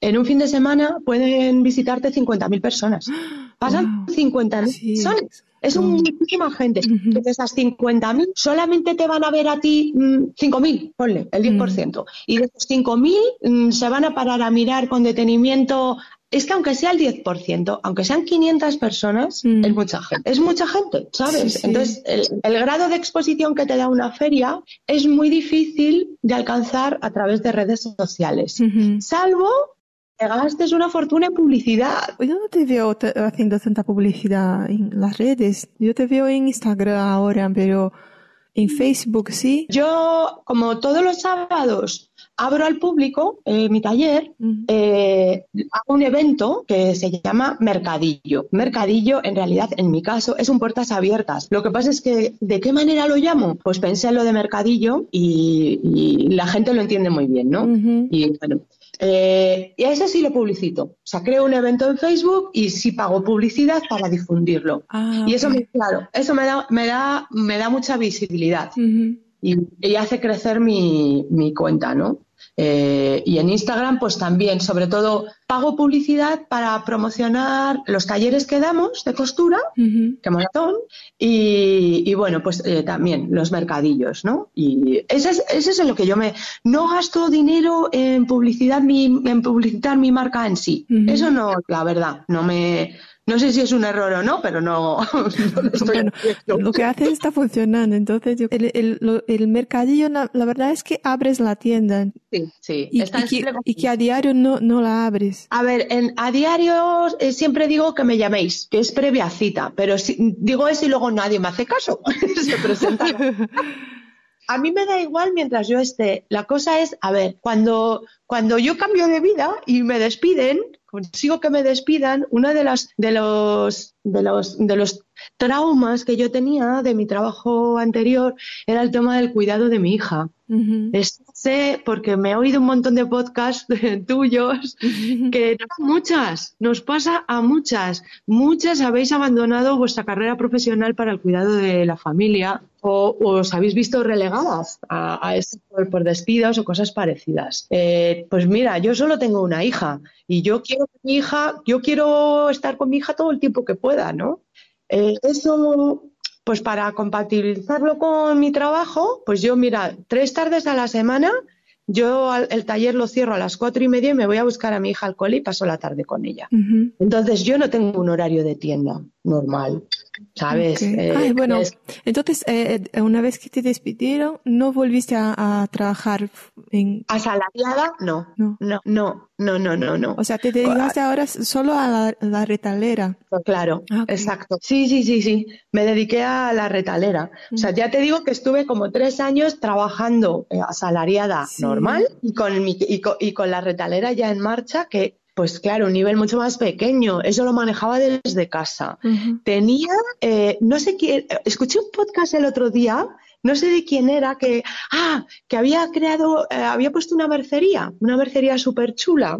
En un fin de semana pueden visitarte 50.000 personas. Pasan 50.000 personas. Es muchísima gente. De esas 50.000, solamente te van a ver a ti 5.000, mm, ponle, el 10%. Y de esos 5.000 mm, se van a parar a mirar con detenimiento es que aunque sea el 10%, aunque sean 500 personas, mm. es mucha gente. Es mucha gente, ¿sabes? Entonces, el, grado de exposición que te da una feria es muy difícil de alcanzar a través de redes sociales, salvo que gastes una fortuna en publicidad. Yo no te veo haciendo tanta publicidad en las redes. Yo te veo en Instagram ahora, pero en Facebook sí. Yo, como todos los sábados, abro al público eh, mi taller, eh, hago un evento que se llama Mercadillo. Mercadillo, en realidad, en mi caso, es un puertas abiertas. Lo que pasa es que, ¿de qué manera lo llamo? Pues pensé en lo de Mercadillo y, la gente lo entiende muy bien, ¿no? Y bueno, eh, y a ese sí lo publicito. O sea, creo un evento en Facebook y sí pago publicidad para difundirlo. Ah, y eso, me, claro, eso me da, me da, me da mucha visibilidad. y, hace crecer mi, mi cuenta, ¿no? Eh, y en Instagram, pues también, sobre todo, pago publicidad para promocionar los talleres que damos de costura, que maratón, y, bueno, pues eh, también los mercadillos, ¿no? Y ese es, ese es en lo que yo me... No gasto dinero en publicidad, mi, en publicitar mi marca en sí. Eso no, la verdad, no me no sé si es un error o no, pero no, lo estoy Lo que haces está funcionando. Entonces, el, el, el mercadillo, la, verdad es que abres la tienda. Sí, sí. Y, que, a diario no, no la abres. A ver, en, a diario eh, siempre digo que me llaméis, que es previa cita, pero si, digo eso y luego nadie me hace caso. Se presenta. a mí me da igual mientras yo esté. La cosa es, a ver, cuando, cuando yo cambio de vida y me despiden, consigo que me despidan, una de las de los de los de los traumas que yo tenía de mi trabajo anterior era el tema del cuidado de mi hija. sé porque me he oído un montón de podcasts tuyos que muchas, nos pasa a muchas. Muchas habéis abandonado vuestra carrera profesional para el cuidado de la familia o, os habéis visto relegadas a, esto por, despidos o cosas parecidas. Eh, pues mira, yo solo tengo una hija y yo quiero que mi hija, yo quiero estar con mi hija todo el tiempo que pueda, ¿no? Eh, eso, pues para compatibilizarlo con mi trabajo, pues yo, mira, tres tardes a la semana, yo el taller lo cierro a las cuatro y media y me voy a buscar a mi hija al cole y paso la tarde con ella. Entonces yo no tengo un horario de tienda normal. ¿Sabes? Eh, bueno, entonces, eh, eh, una vez que te despidieron, ¿no volviste a, trabajar en...? ¿Asalariada? No, no, no, no, no, no, no. O sea, te dedicaste ahora solo a la, retalera. Claro, ah, exacto. Sí, sí, sí, sí, me dediqué a la retalera. O sea, ya te digo que estuve como tres años trabajando asalariada normal y con, mi, y y con la retalera ya en marcha, que pues claro, un nivel mucho más pequeño. Eso lo manejaba desde casa. Tenía, eh, no sé qué, escuché un podcast el otro día, no sé de quién era, que, ah, que había creado, eh, había puesto una mercería, una mercería súper chula,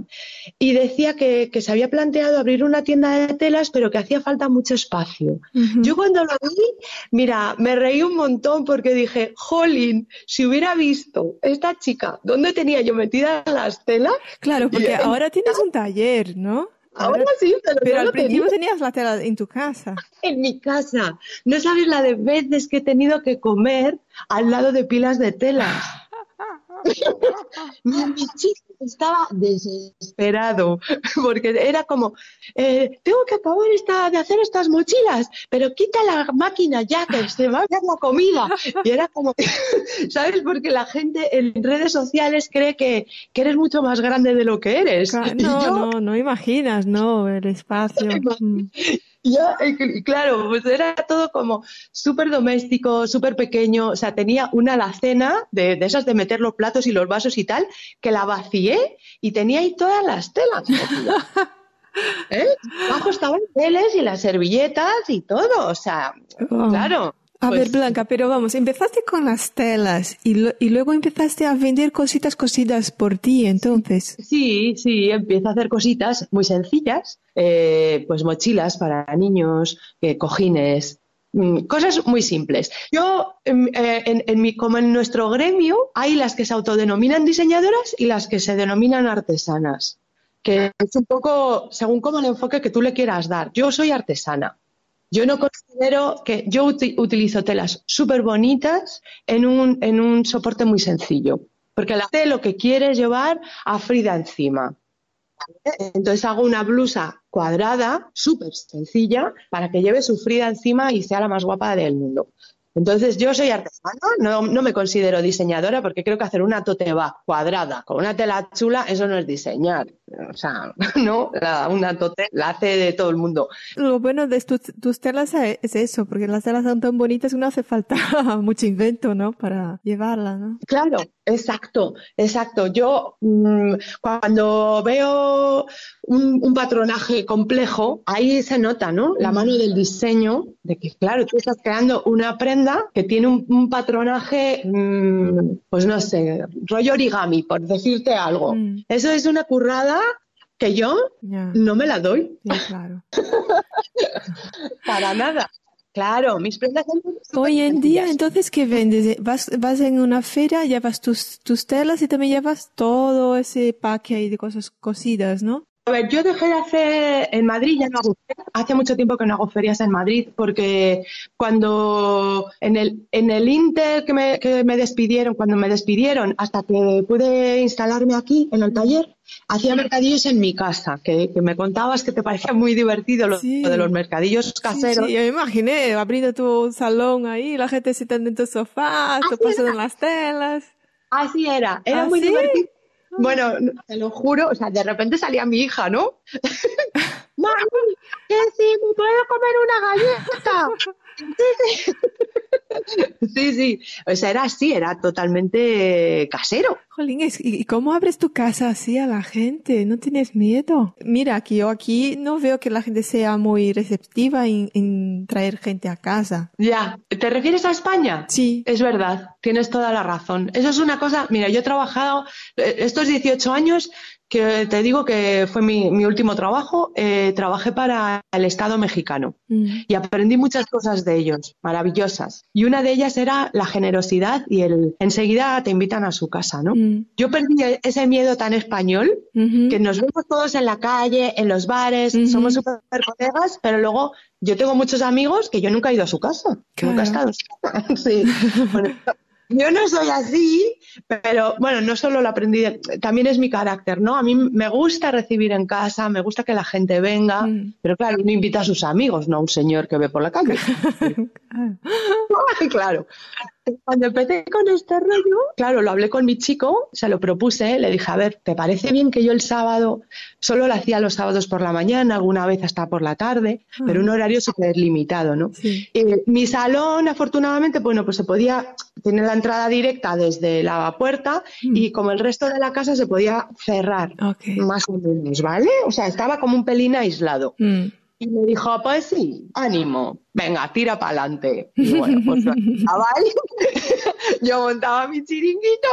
y decía que, se había planteado abrir una tienda de telas, pero que hacía falta mucho espacio. Yo cuando lo vi, mira, me reí un montón porque dije, jolín, si hubiera visto esta chica, ¿dónde tenía yo metida las telas? Claro, porque ahora tienes un taller, ¿no? Ahora, sí, pero, al principio tenías la tela en tu casa. En mi casa. No sabes la de veces que he tenido que comer al lado de pilas de tela. Mi, chico estaba desesperado porque era como, eh, tengo que acabar esta, de hacer estas mochilas, pero quita la máquina ya que se va a hacer la comida. Y era como, ¿sabes? Porque la gente en redes sociales cree que, que eres mucho más grande de lo que eres. No, no, no imaginas, no, el espacio. Mm. Y claro, pues era todo como súper doméstico, súper pequeño. O sea, tenía una alacena de, de, esas de meter los platos y los vasos y tal, que la vacié y tenía ahí todas las telas. ¿Eh? Abajo estaban teles y las servilletas y todo. O sea, oh. claro. A ver, pues Blanca, pero vamos, empezaste con las telas y, y, luego empezaste a vender cositas cosidas por ti, entonces. Sí, sí, empiezo a hacer cositas muy sencillas, eh, pues mochilas para niños, eh, cojines, mm, cosas muy simples. Yo, em, eh, en, en, mi, como en nuestro gremio, hay las que se autodenominan diseñadoras y las que se denominan artesanas, que es un poco según cómo el enfoque que tú le quieras dar. Yo soy artesana. Yo no considero que yo utilizo telas súper bonitas en un, en un soporte muy sencillo, porque la gente lo que quiere es llevar a Frida encima. Entonces hago una blusa cuadrada, súper sencilla, para que lleve su Frida encima y sea la más guapa del mundo. Entonces, yo soy artesana, no, no, me considero diseñadora porque creo que hacer una toteba cuadrada con una tela chula, eso no es diseñar. O sea, no, una tote la hace de todo el mundo. Lo bueno de tus, telas es eso, porque las telas son tan bonitas que no hace falta mucho invento, ¿no? Para llevarla, ¿no? Claro, exacto, exacto. Yo mm, cuando veo un, patronaje complejo, ahí se nota, ¿no? La mano del diseño, de que, claro, tú estás creando una prenda que tiene un, patronaje, mm, pues no sé, rollo origami, por decirte algo. Mm. Eso es una currada que yo no me la doy. claro. Para nada. Claro, mis prendas son Hoy en día, entonces, ¿qué vendes? ¿Vas, vas en una feria, llevas tus, tus telas y también llevas todo ese paque de cosas cosidas, ¿no? A ver, yo dejé de hacer en Madrid, ya no hago hace mucho tiempo que no hago ferias en Madrid, porque cuando en el, en el Inter que me, que me despidieron, cuando me despidieron, hasta que pude instalarme aquí en el taller, hacía mercadillos en mi casa, que, me contabas que te parecía muy divertido lo, de los mercadillos caseros. Sí, yo me imaginé abriendo tu salón ahí, la gente sentando en tu sofá, te pasando en las telas. Así era, era ¿Ah, muy divertido bueno, te lo juro, o sea, de repente salía mi hija, ¿no? Mami, que sí, me puedo comer una galleta. Sí, sí. O sea, era así, era totalmente casero. Jolín, ¿y cómo abres tu casa así a la gente? ¿No tienes miedo? Mira, que yo aquí no veo que la gente sea muy receptiva en, traer gente a casa. Ya, ¿te refieres a España? Sí. Es verdad, tienes toda la razón. Eso es una cosa, mira, yo he trabajado eh, estos 18 años que te digo que fue mi, último trabajo, eh, trabajé para el Estado mexicano mm. y aprendí muchas cosas de ellos, maravillosas. Y una de ellas era la generosidad y el enseguida te invitan a su casa, ¿no? Mm. Yo perdí ese miedo tan español que nos vemos todos en la calle, en los bares, somos súper colegas, pero luego yo tengo muchos amigos que yo nunca he ido a su casa, nunca he estado. sí. Yo no soy así, pero bueno, no solo lo aprendí, también es mi carácter, ¿no? A mí me gusta recibir en casa, me gusta que la gente venga, mm. pero claro, uno invita a sus amigos, no a un señor que ve por la calle. claro. Cuando empecé con este rollo, claro, lo hablé con mi chico, se lo propuse, le dije, a ver, ¿te parece bien que yo el sábado solo lo hacía los sábados por la mañana, alguna vez hasta por la tarde, pero un horario súper limitado, ¿no? mi salón, afortunadamente, bueno, pues se podía, tener la entrada directa desde la puerta y mm. como el resto de la casa se podía cerrar, más o menos, ¿vale? O sea, estaba como un pelín aislado. Mm. Y me dijo, pues sí, ánimo, venga, tira para adelante. Y bueno, pues yo montaba mi chiringuito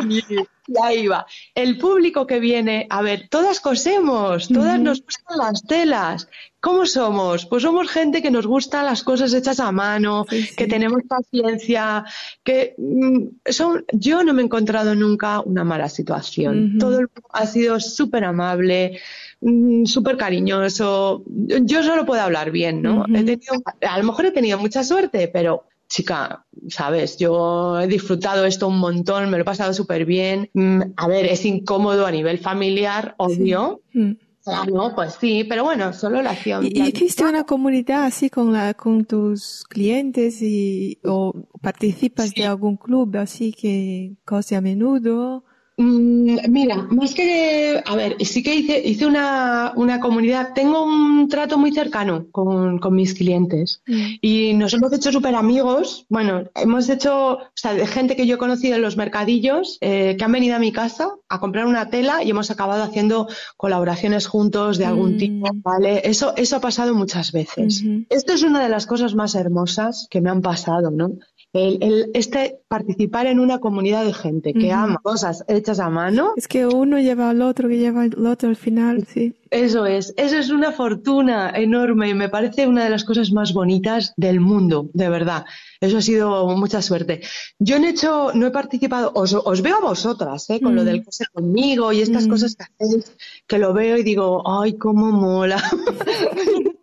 y, ahí va. El público que viene, a ver, todas cosemos, todas nos gustan las telas. ¿Cómo somos? Pues somos gente que nos gustan las cosas hechas a mano, que tenemos paciencia, que mm, son, yo no me he encontrado nunca una mala situación. Todo el mundo ha sido súper amable. Mm, súper cariñoso. Yo solo puedo hablar bien, ¿no? he tenido, a lo mejor he tenido mucha suerte, pero chica, sabes, yo he disfrutado esto un montón, me lo he pasado súper bien. Mm, a ver, es incómodo a nivel familiar, obvio. Mm. no, pues sí, pero bueno, solo la acción. ¿Y hiciste una comunidad así con, la, con tus clientes y, o participas de algún club así que cose a menudo? Mm, mira, más que, a ver, sí que hice, hice una, una comunidad, tengo un trato muy cercano con, con mis clientes mm. y nos hemos hecho súper amigos, bueno, hemos hecho, o sea, de gente que yo he conocido en los mercadillos, eh, que han venido a mi casa a comprar una tela y hemos acabado haciendo colaboraciones juntos de algún mm. tipo, ¿vale? Eso, eso ha pasado muchas veces. Esto es una de las cosas más hermosas que me han pasado, ¿no? El, este participar en una comunidad de gente que ama cosas hechas a mano. Es que uno lleva al otro, que lleva al otro al final, sí. Eso es, eso es una fortuna enorme y me parece una de las cosas más bonitas del mundo, de verdad. Eso ha sido mucha suerte. Yo no he hecho, no he participado, os, veo a vosotras, ¿eh? con lo del coser conmigo y estas cosas que hacéis, que lo veo y digo, ay, cómo mola.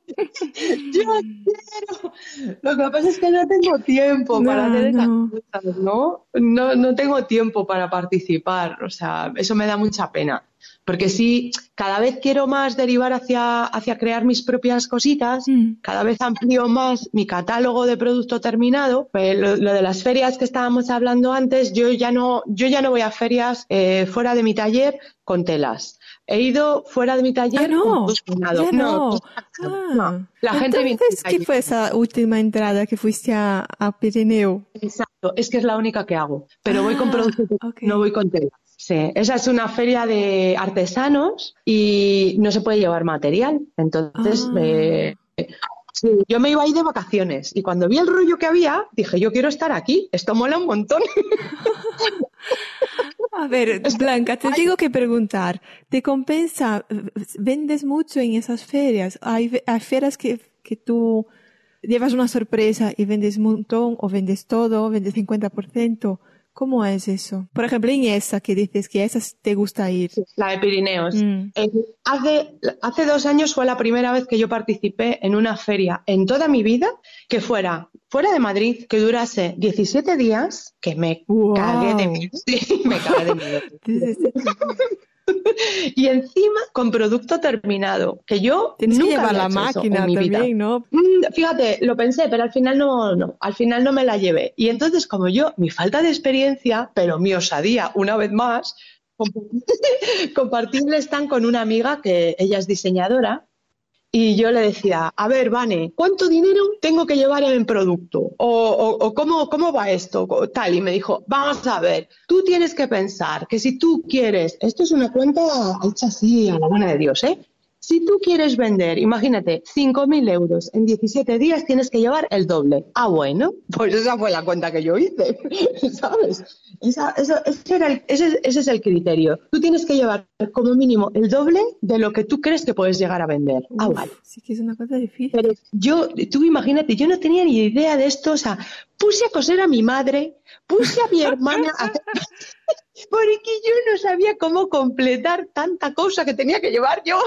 Yo quiero. Lo que pasa es que no tengo tiempo para hacer esas cosas, ¿no? ¿no? No tengo tiempo para participar. O sea, eso me da mucha pena. Porque si cada vez quiero más derivar hacia, hacia crear mis propias cositas, mm. cada vez amplío más mi catálogo de producto terminado. Pues lo, de las ferias que estábamos hablando antes, yo ya no, yo ya no voy a ferias eh, fuera de mi taller con telas. He ido fuera de mi taller. Ah, no, no. Ah. La gente Entonces, ¿qué fue esa última entrada que fuiste a, a, Pirineo? Exacto, es que es la única que hago. Pero voy con ah, productos, no voy con telas. Sí, esa es una feria de artesanos y no se puede llevar material. Entonces, ah. yo me iba ahí de vacaciones y cuando vi el rollo que había, dije, yo quiero estar aquí, esto mola un montón. A ver, Blanca, te digo que preguntar, ¿te compensa? ¿Vendes mucho en esas ferias? ¿Hay, hay ferias que, que tú llevas una sorpresa y vendes un montón o vendes todo, vendes 50%? ¿Cómo es eso? Por ejemplo, en esa que dices que a esas te gusta ir. La de Pirineos. Mm. Eh, hace, hace dos años fue la primera vez que yo participé en una feria en toda mi vida que fuera fuera de Madrid, que durase 17 días, que me cagué de miedo. Sí, me cagué de miedo. y encima con producto terminado, que yo Tienes nunca que llevar la máquina también, ¿no? Mm, fíjate, lo pensé, pero al final no, no, al final no me la llevé. Y entonces como yo, mi falta de experiencia, pero mi osadía, una vez más, compartirle están con una amiga que ella es diseñadora y yo le decía, a ver, Vane, ¿cuánto dinero tengo que llevar en producto? ¿O, cómo, cómo va esto? Tal. Y me dijo, vamos a ver, tú tienes que pensar que si tú quieres, esto es una cuenta hecha así a la buena de Dios, ¿eh? Si tú quieres vender, imagínate, 5.000 euros en 17 días, tienes que llevar el doble. Ah, bueno, pues esa fue la cuenta que yo hice, ¿sabes? Esa, ese, era ese, es el criterio. Tú tienes que llevar como mínimo el doble de lo que tú crees que puedes llegar a vender. ah, vale. Sí que es una cosa difícil. Pero yo, tú imagínate, yo no tenía ni idea de esto, o sea, puse a coser a mi madre, puse a mi hermana a porque yo no sabía cómo completar tanta cosa que tenía que llevar yo.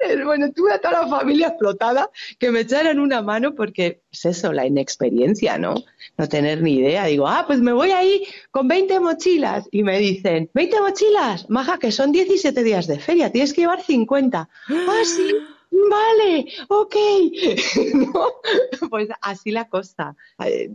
Bueno, tuve a toda la familia explotada que me echaran una mano porque es eso, la inexperiencia, ¿no? No tener ni idea. Digo, ah, pues me voy ahí con 20 mochilas. Y me dicen, ¿20 mochilas? Maja, que son 17 días de feria, tienes que llevar 50. Ah, sí. Vale, ok. Pues así la cosa.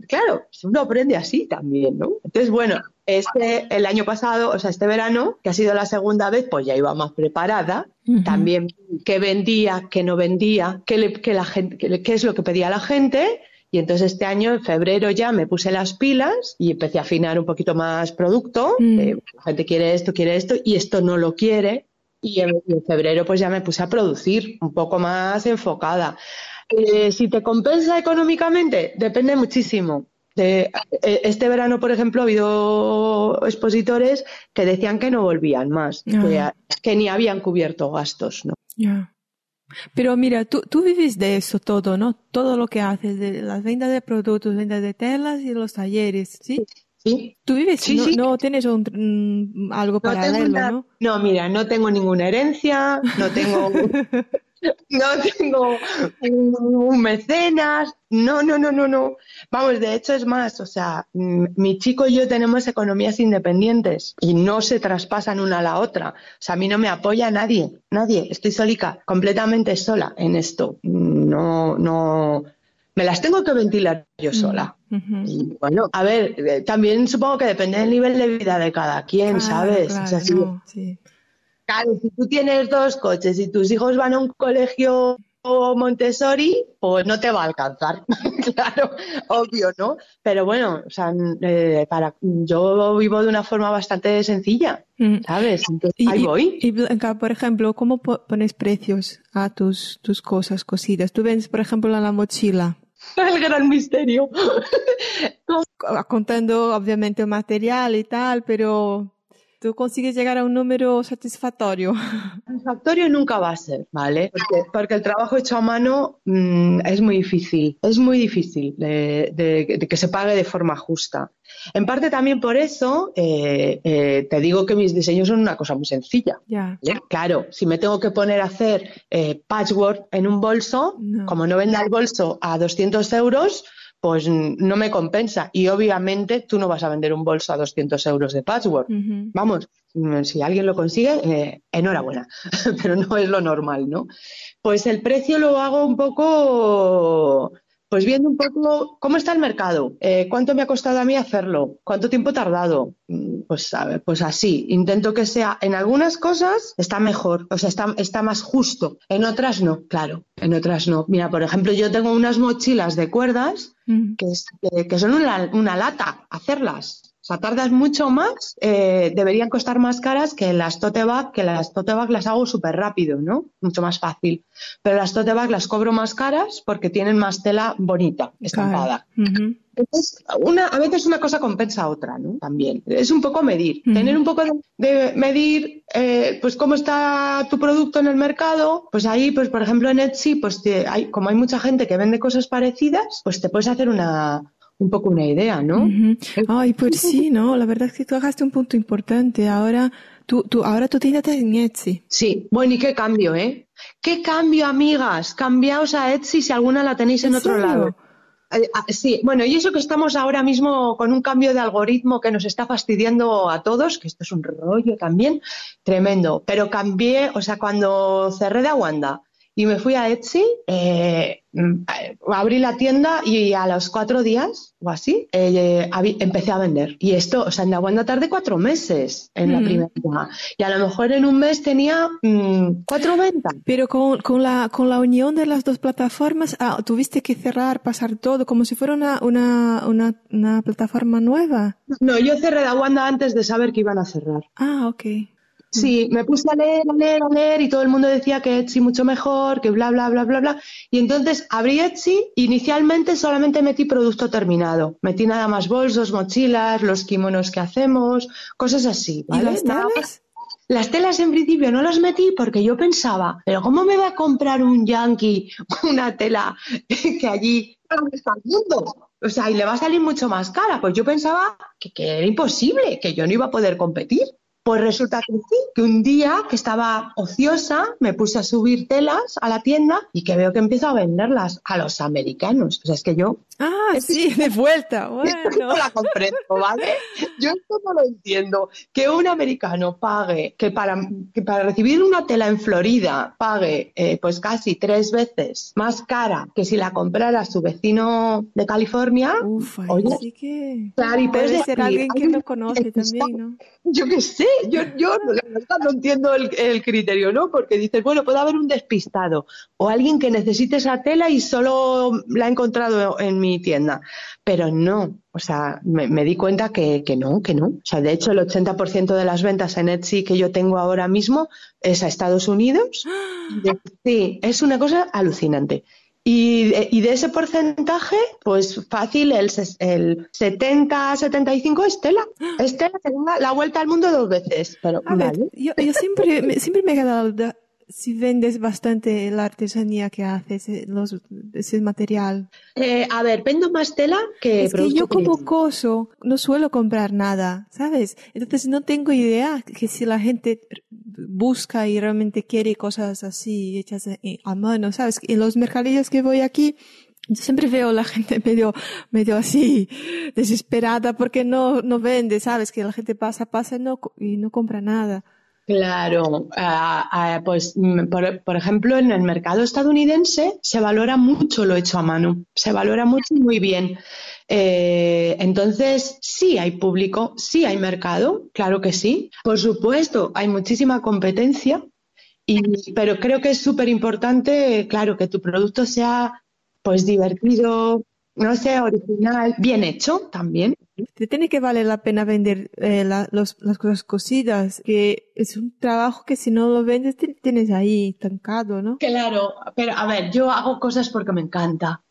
Claro, uno aprende así también, ¿no? Entonces, bueno, este, el año pasado, o sea, este verano, que ha sido la segunda vez, pues ya iba más preparada. También qué vendía, qué no vendía, qué, la gente, qué, es lo que pedía la gente. Y entonces este año, en febrero ya me puse las pilas y empecé a afinar un poquito más producto. Mm. Eh, la gente quiere esto, quiere esto y esto no lo quiere. Y en, febrero pues ya me puse a producir un poco más enfocada. Eh, si te compensa económicamente, depende muchísimo. De, eh, este verano, por ejemplo, ha habido expositores que decían que no volvían más, que, ni habían cubierto gastos, ¿no? Pero mira, tú, tú vives de eso todo, ¿no? Todo lo que haces, de las ventas de productos, ventas de telas y los talleres, ¿sí? Sí. ¿Tú vives? Sí, no, no tienes un, mm, algo paralelo, ¿no? No, mira, no tengo ninguna herencia, no tengo no tengo un mecenas, no, no, no, no, no. Vamos, de hecho es más, o sea, mi chico y yo tenemos economías independientes y no se traspasan una a la otra. O sea, a mí no me apoya nadie, nadie. Estoy solica, completamente sola en esto. No, no, me las tengo que ventilar yo sola. Y bueno, a ver, eh, también supongo que depende del nivel de vida de cada quien, ¿sabes? sí. Claro, si tú tienes dos coches y tus hijos van a un colegio Montessori, pues no te va a alcanzar, claro, obvio, ¿no? Pero bueno, o sea, eh, para, yo vivo de una forma bastante sencilla, mm. ¿sabes? Entonces, ahí voy. Y, por ejemplo, ¿cómo pones precios a tus, tus cosas cosidas? Tú ves, por ejemplo, la mochila. El gran misterio. Contando, obviamente, el material y tal, pero tú consigues llegar a un número satisfactorio. Satisfactorio nunca va a ser, ¿vale? Porque, el trabajo hecho a mano mm, es muy difícil, es muy difícil de, que se pague de forma justa. En parte también por eso eh, eh, te digo que mis diseños son una cosa muy sencilla. Claro, si me tengo que poner a hacer eh, patchwork en un bolso, como no venda el bolso a 200 euros, pues no me compensa. Y obviamente tú no vas a vender un bolso a 200 euros de patchwork. Vamos, mm, si alguien lo consigue, eh, enhorabuena, pero no es lo normal, ¿no? Pues el precio lo hago un poco pues viendo un poco cómo está el mercado, eh, cuánto me ha costado a mí hacerlo, cuánto tiempo he tardado. Mm, pues, pues así, intento que sea, en algunas cosas está mejor, o sea, está, está más justo, en otras no, claro, en otras no. Mira, por ejemplo, yo tengo unas mochilas de cuerdas que, que, son una, una lata hacerlas. O sea, tardas mucho más, eh, deberían costar más caras que las tote bag, que las tote bag las hago súper rápido, ¿no? Mucho más fácil. Pero las tote bag las cobro más caras porque tienen más tela bonita, estampada. Entonces, una, a veces una cosa compensa a otra, ¿no? También. Es un poco medir. Tener un poco de, medir, eh, pues, cómo está tu producto en el mercado. Pues ahí, pues, por ejemplo, en Etsy, pues, hay, como hay mucha gente que vende cosas parecidas, pues te puedes hacer una, un poco una idea, ¿no? Ay, pues sí, ¿no? La verdad es que tú tocaste un punto importante. Ahora tú, tú, ahora tú tienes en Etsy. Sí, bueno, ¿y qué cambio, eh? ¿Qué cambio, amigas? Cambiaos a Etsy si alguna la tenéis en, otro lado. Eh, ah, sí, bueno, y eso que estamos ahora mismo con un cambio de algoritmo que nos está fastidiando a todos, que esto es un rollo también tremendo, pero cambié, o sea, cuando cerré de Wanda y me fui a Etsy, eh, abrí la tienda y a los cuatro días o así eh, empecé a vender. Y esto, o sea, en la tardé cuatro meses en la mm. primera. Y a lo mejor en un mes tenía mm, cuatro ventas. Pero con, con, la, con la unión de las dos plataformas, ah, tuviste que cerrar, pasar todo, como si fuera una, una, una, una plataforma nueva. No, yo cerré la Wanda antes de saber que iban a cerrar. Ah, ok. Sí, me puse a leer, a leer, a leer y todo el mundo decía que Etsy mucho mejor, que bla, bla, bla, bla, bla. Y entonces abrí Etsy, inicialmente solamente metí producto terminado. Metí nada más bolsos, mochilas, los kimonos que hacemos, cosas así. ¿Y las telas? Las telas en principio no las metí porque yo pensaba, pero ¿cómo me va a comprar un yankee una tela que allí está el mundo? O sea, y le va a salir mucho más cara. Pues yo pensaba que, que era imposible, que yo no iba a poder competir. Pues resulta que sí, que un día que estaba ociosa me puse a subir telas a la tienda y que veo que empiezo a venderlas a los americanos. O sea, es que yo... Ah, sí, de vuelta. Bueno. no la comprendo, ¿vale? Yo esto no lo entiendo. Que un americano pague, que para, que para recibir una tela en Florida pague eh, pues casi tres veces más cara que si la comprara su vecino de California. Uf, oye, sí que... Claro, y puede ser alguien que lo conoce también, ¿no? Yo qué sé, yo, yo no entiendo el, criterio, ¿no? Porque dices, bueno, puede haber un despistado o alguien que necesite esa tela y solo la ha encontrado en mi tienda. Pero no, o sea, me, di cuenta que, que, no, que no. O sea, de hecho, el 80% de las ventas en Etsy que yo tengo ahora mismo es a Estados Unidos. Sí, es una cosa alucinante. Y de, ese porcentaje, pues fácil, el, el 70-75 es tela. Es tela que da la vuelta al mundo dos veces. Pero, yo, siempre, siempre me he quedado si vendes bastante la artesanía que haces, eh, los, ese material. Eh, a ver, vendo más tela que Es que yo como coso no suelo comprar nada, ¿sabes? Entonces no tengo idea que si la gente busca y realmente quiere cosas así hechas a mano, ¿sabes? En los mercadillos que voy aquí, yo siempre veo a la gente medio, medio así, desesperada porque no, no vende, ¿sabes? Que la gente pasa, pasa no, y no compra nada. Claro, ah, ah, pues mm, por, ejemplo en el mercado estadounidense se valora mucho lo hecho a mano, se valora mucho y muy bien. Eh, entonces, sí hay público, sí hay mercado, claro que sí. Por supuesto, hay muchísima competencia, y, pero creo que es súper importante, claro, que tu producto sea pues divertido, no sé, original, bien hecho también. Te tiene que valer la pena vender eh, las cosas cosidas, que es un trabajo que si no lo vendes tienes ahí estancado, ¿no? Claro, pero a ver, yo hago cosas porque me encanta.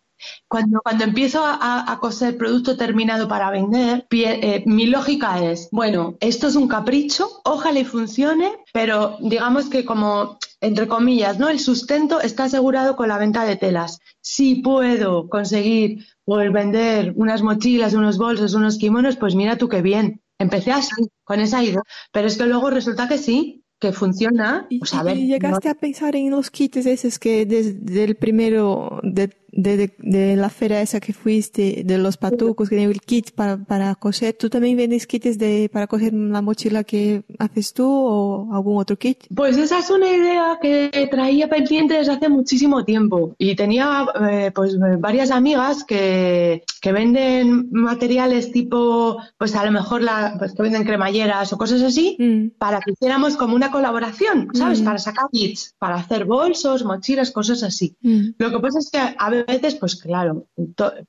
Cuando, cuando empiezo a, coser producto terminado para vender, eh, mi lógica es, bueno, esto es un capricho, ojalá y funcione, pero digamos que como, entre comillas, ¿no? El sustento está asegurado con la venta de telas. Si puedo conseguir pues, vender unas mochilas, unos bolsos, unos kimonos, pues mira tú qué bien. Empecé así, con esa idea, pero es que luego resulta que sí, que funciona. ¿Y, llegaste a pensar en los kits esos que desde el primero, de de, de, la feria esa que fuiste, de los patucos, que el kit para, para coser, ¿tú también vendes kits de, para coger la mochila que haces tú o algún otro kit? Pues esa es una idea que traía pendiente desde hace muchísimo tiempo y tenía eh, pues varias amigas que, que venden materiales tipo, pues a lo mejor la, pues que venden cremalleras o cosas así, mm. para que hiciéramos como una colaboración, ¿sabes? Mm. Para sacar kits, para hacer bolsos, mochilas, cosas así. Mm. Lo que pasa es que a veces veces, pues claro,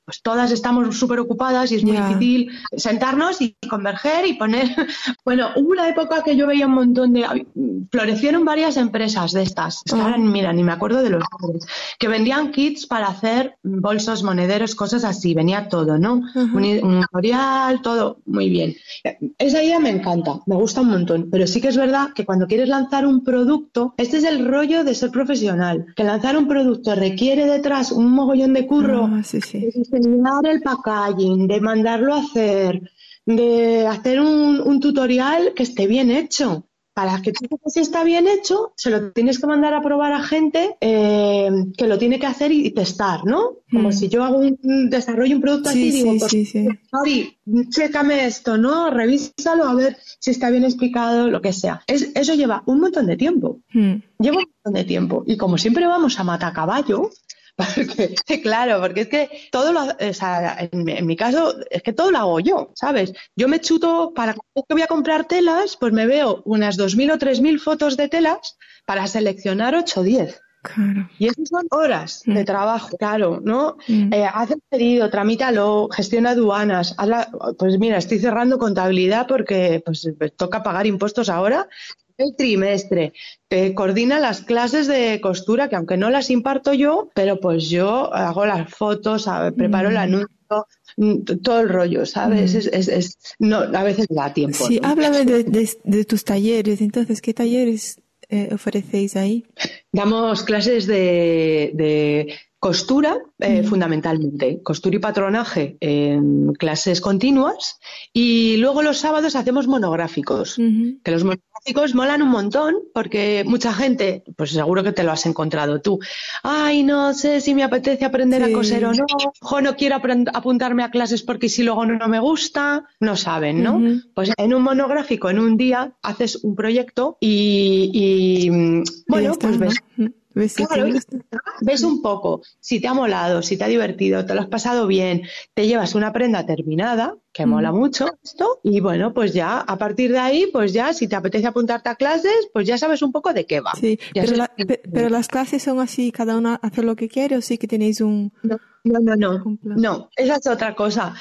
pues todas estamos súper ocupadas y es muy difícil sentarnos y converger y poner. Bueno, hubo una época que yo veía un montón de. Florecieron varias empresas de estas. Ah. mira, ni me acuerdo de los nombres. Que vendían kits para hacer bolsos, monederos, cosas así. Venía todo, ¿no? Un tutorial, todo muy bien. Esa idea me encanta, me gusta un montón. Pero sí que es verdad que cuando quieres lanzar un producto, este es el rollo de ser profesional. Que lanzar un producto requiere detrás un de curro, ah, de diseñar el packaging, de mandarlo a hacer, de hacer un, tutorial que esté bien hecho. Para que tú sepas si está bien hecho, se lo tienes que mandar a probar a gente eh, que lo tiene que hacer y, testar, ¿no? Como mm. si yo hago un desarrollo un producto así, digo, pues, chécame esto, ¿no? Revísalo a ver si está bien explicado, lo que sea. eso lleva un montón de tiempo. Mm. Lleva un montón de tiempo. Y como siempre vamos a matacaballo, Porque, claro, porque es que todo lo, o sea, en, mi caso, es que todo lo hago yo, ¿sabes? Yo me chuto, para que voy a comprar telas, pues me veo unas 2.000 o 3.000 fotos de telas para seleccionar 8 o 10. Claro. Y eso son horas de mm. trabajo, claro, ¿no? Mm. Eh, haz el pedido, tramítalo, gestiona aduanas, pues mira, estoy cerrando contabilidad porque pues toca pagar impuestos ahora el trimestre. te coordina las clases de costura, que aunque no las imparto yo, pero pues yo hago las fotos, preparo el mm. anuncio, mm, todo el rollo, ¿sabes? Mm. Es, es, no, a veces da tiempo. Sí, háblame de, tus talleres. Entonces, ¿qué talleres eh, ofrecéis ahí? Damos clases de, de Costura, eh, fundamentalmente, costura y patronaje en clases continuas y luego los sábados hacemos monográficos, que los monográficos molan un montón porque mucha gente, pues seguro que te lo has encontrado tú, ay, no sé si me apetece aprender a coser o no, o no quiero apuntarme a clases porque si luego no, me gusta, no saben, ¿no? Pues en un monográfico, en un día, haces un proyecto y, bueno, pues ves. Ves, un poco si te ha molado, si te ha divertido, te lo has pasado bien, te llevas una prenda terminada, que mola mucho esto, y bueno, pues ya a partir de ahí, pues ya si te apetece apuntarte a clases, pues ya sabes un poco de qué va. Sí, pero, las clases son así, cada una hace lo que quiere o sí que tenéis un... No, no, no. No, esa es otra cosa.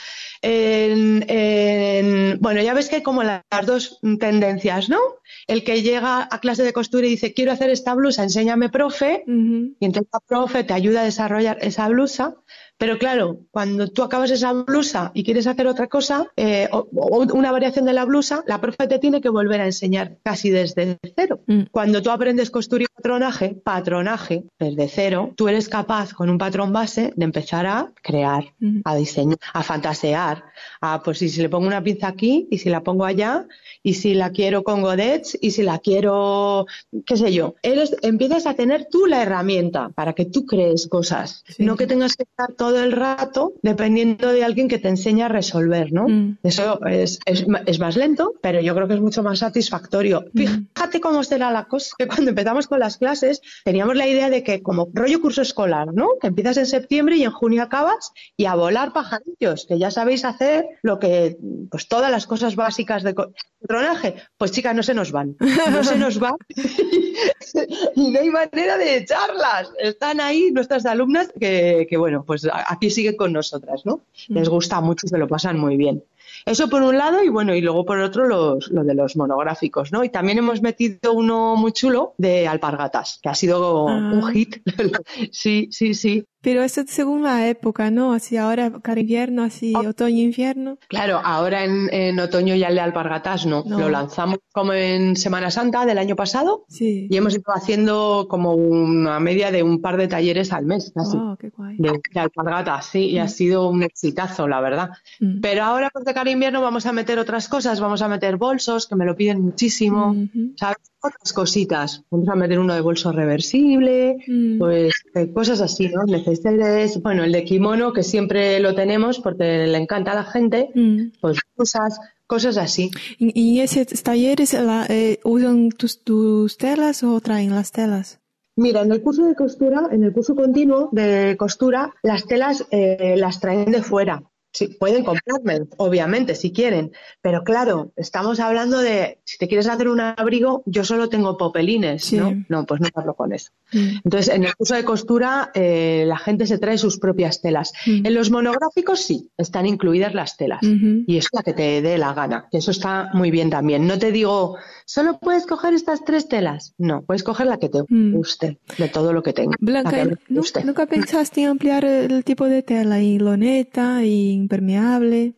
Bueno, ya ves que hay como las dos tendencias, ¿no? El que llega a clase de costura y dice, quiero hacer esta blusa, enséñame, profe, y entonces la profe te ayuda a desarrollar esa blusa, pero claro, cuando tú acabas esa blusa y quieres hacer otra cosa, eh, o, una variación de la blusa, la profe te tiene que volver a enseñar casi desde cero. Mm. Cuando tú aprendes costura y patronaje, patronaje desde cero, tú eres capaz con un patrón base de empezar a crear, mm. a diseñar, a fantasear, a pues si le pongo una pinza aquí y si la pongo allá y si la quiero con godets y si la quiero, qué sé yo. Eres, empiezas a tener tú la herramienta para que tú crees cosas, no que tengas que estar todo todo el rato dependiendo de alguien que te enseñe a resolver, ¿no? Mm. Eso es, es, más lento, pero yo creo que es mucho más satisfactorio. Mm. Fíjate cómo será la cosa, que cuando empezamos con las clases teníamos la idea de que como rollo curso escolar, ¿no? Que empiezas en septiembre y en junio acabas y a volar pajarillos, que ya sabéis hacer lo que, pues todas las cosas básicas de patronaje. Pues chicas, no se nos van, no se nos van y no hay manera de echarlas. Están ahí nuestras alumnas que, que bueno, pues aquí sigue con nosotras, ¿no? Les mm. gusta mucho, se lo pasan muy bien. Eso por un lado y bueno, y luego por otro los, lo de los monográficos, ¿no? Y también hemos metido uno muy chulo de alpargatas, que ha sido ah. un hit. sí, sí, sí. Pero eso según la época, ¿no? Así ahora cada invierno, así oh. otoño, invierno. Claro, ahora en, otoño ya el de alpargatas no. Lo lanzamos como en Semana Santa del año pasado. Sí. Y hemos ido haciendo como una media de un par de talleres al mes, así. Oh, qué guay. De, alpargatas, sí. Y ha sido un exitazo, la verdad. Mm. Pero ahora, pues de cara invierno, vamos a meter otras cosas. Vamos a meter bolsos, que me lo piden muchísimo. ¿Sabes? Otras cositas. Vamos a meter uno de bolso reversible, mm. pues eh, cosas así, ¿no? es, bueno, el de kimono, que siempre lo tenemos porque le encanta a la gente, mm. pues cosas, cosas así. ¿Y, esos talleres eh, usan tus, tus telas o traen las telas? Mira, en el curso de costura, en el curso continuo de costura, las telas eh, las traen de fuera. Sí, pueden comprarme, obviamente, si quieren. Pero claro, estamos hablando de, si te quieres hacer un abrigo, yo solo tengo popelines, ¿no? No, pues no hablo con eso. Mm. Entonces, en el curso de costura, eh, la gente se trae sus propias telas. Mm. En los monográficos sí, están incluidas las telas. Y es la que te dé la gana. Eso está muy bien también. No te digo, solo puedes coger estas tres telas. No, puedes coger la que te mm. guste, de todo lo que tengas. Blanca, ¿nunca pensaste en ampliar el tipo de tela y loneta y impermeable.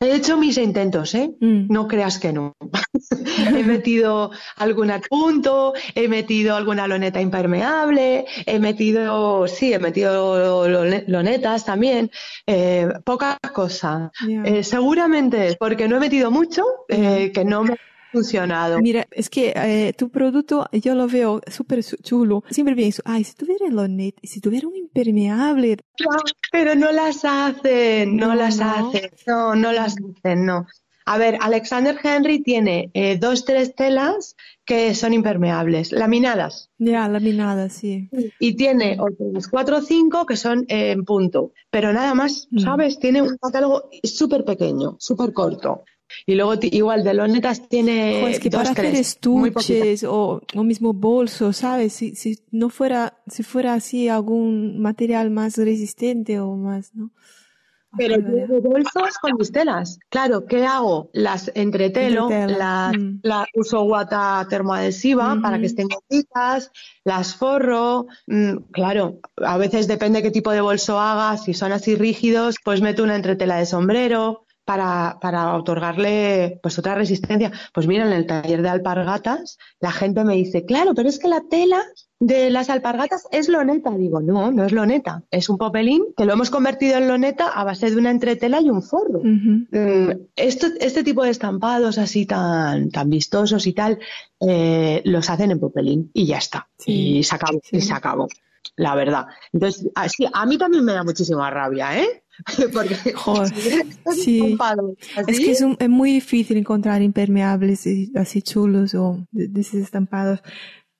He hecho mis intentos, ¿eh? Mm. No creas que no. he metido algún punto, he metido alguna loneta impermeable, he metido, sí, he metido lonetas también. Eh, poca cosa. Eh, seguramente es porque no he metido mucho, eh, que no me funcionado. Mira, es que eh, tu producto yo lo veo súper chulo. Siempre pienso, ay, si tuviera Lonet, si tuviera un impermeable. pero no las hacen, no, las hacen, no, no las hacen, no. A ver, Alexander Henry tiene eh, dos, tres telas que son impermeables, laminadas. Ya, laminadas, sí. Y tiene otros cuatro o cinco que son en punto. Pero nada más, mm. ¿sabes? Tiene un catálogo súper pequeño, súper corto. Y luego igual de lonetas tiene es que para hacer estuches o, o, mismo bolsos, ¿sabes? Si, si no fuera, si fuera así algún material más resistente o más, ¿no? Pero yo bolsos con mis telas. Claro, ¿qué hago? Las entretelo, las, mm. uso guata termoadhesiva para que estén gotitas, las forro. Mm, claro, a veces depende qué tipo de bolso hagas, si son así rígidos, pues meto una entretela de sombrero para, para otorgarle pues otra resistencia. Pues mira, en el taller de alpargatas la gente me dice, claro, pero es que la tela de las alpargatas es loneta. Digo, no, no es loneta, es un popelín que lo hemos convertido en loneta a base de una entretela y un forro. Mm, este tipo de estampados así tan, tan vistosos y tal, eh, los hacen en popelín y ya está. y se acabó, y se acabó la verdad. Entonces, así, a mí también me da muchísima rabia, ¿eh? Porque sí. es que es, muy difícil encontrar impermeables así chulos o de, esos estampados.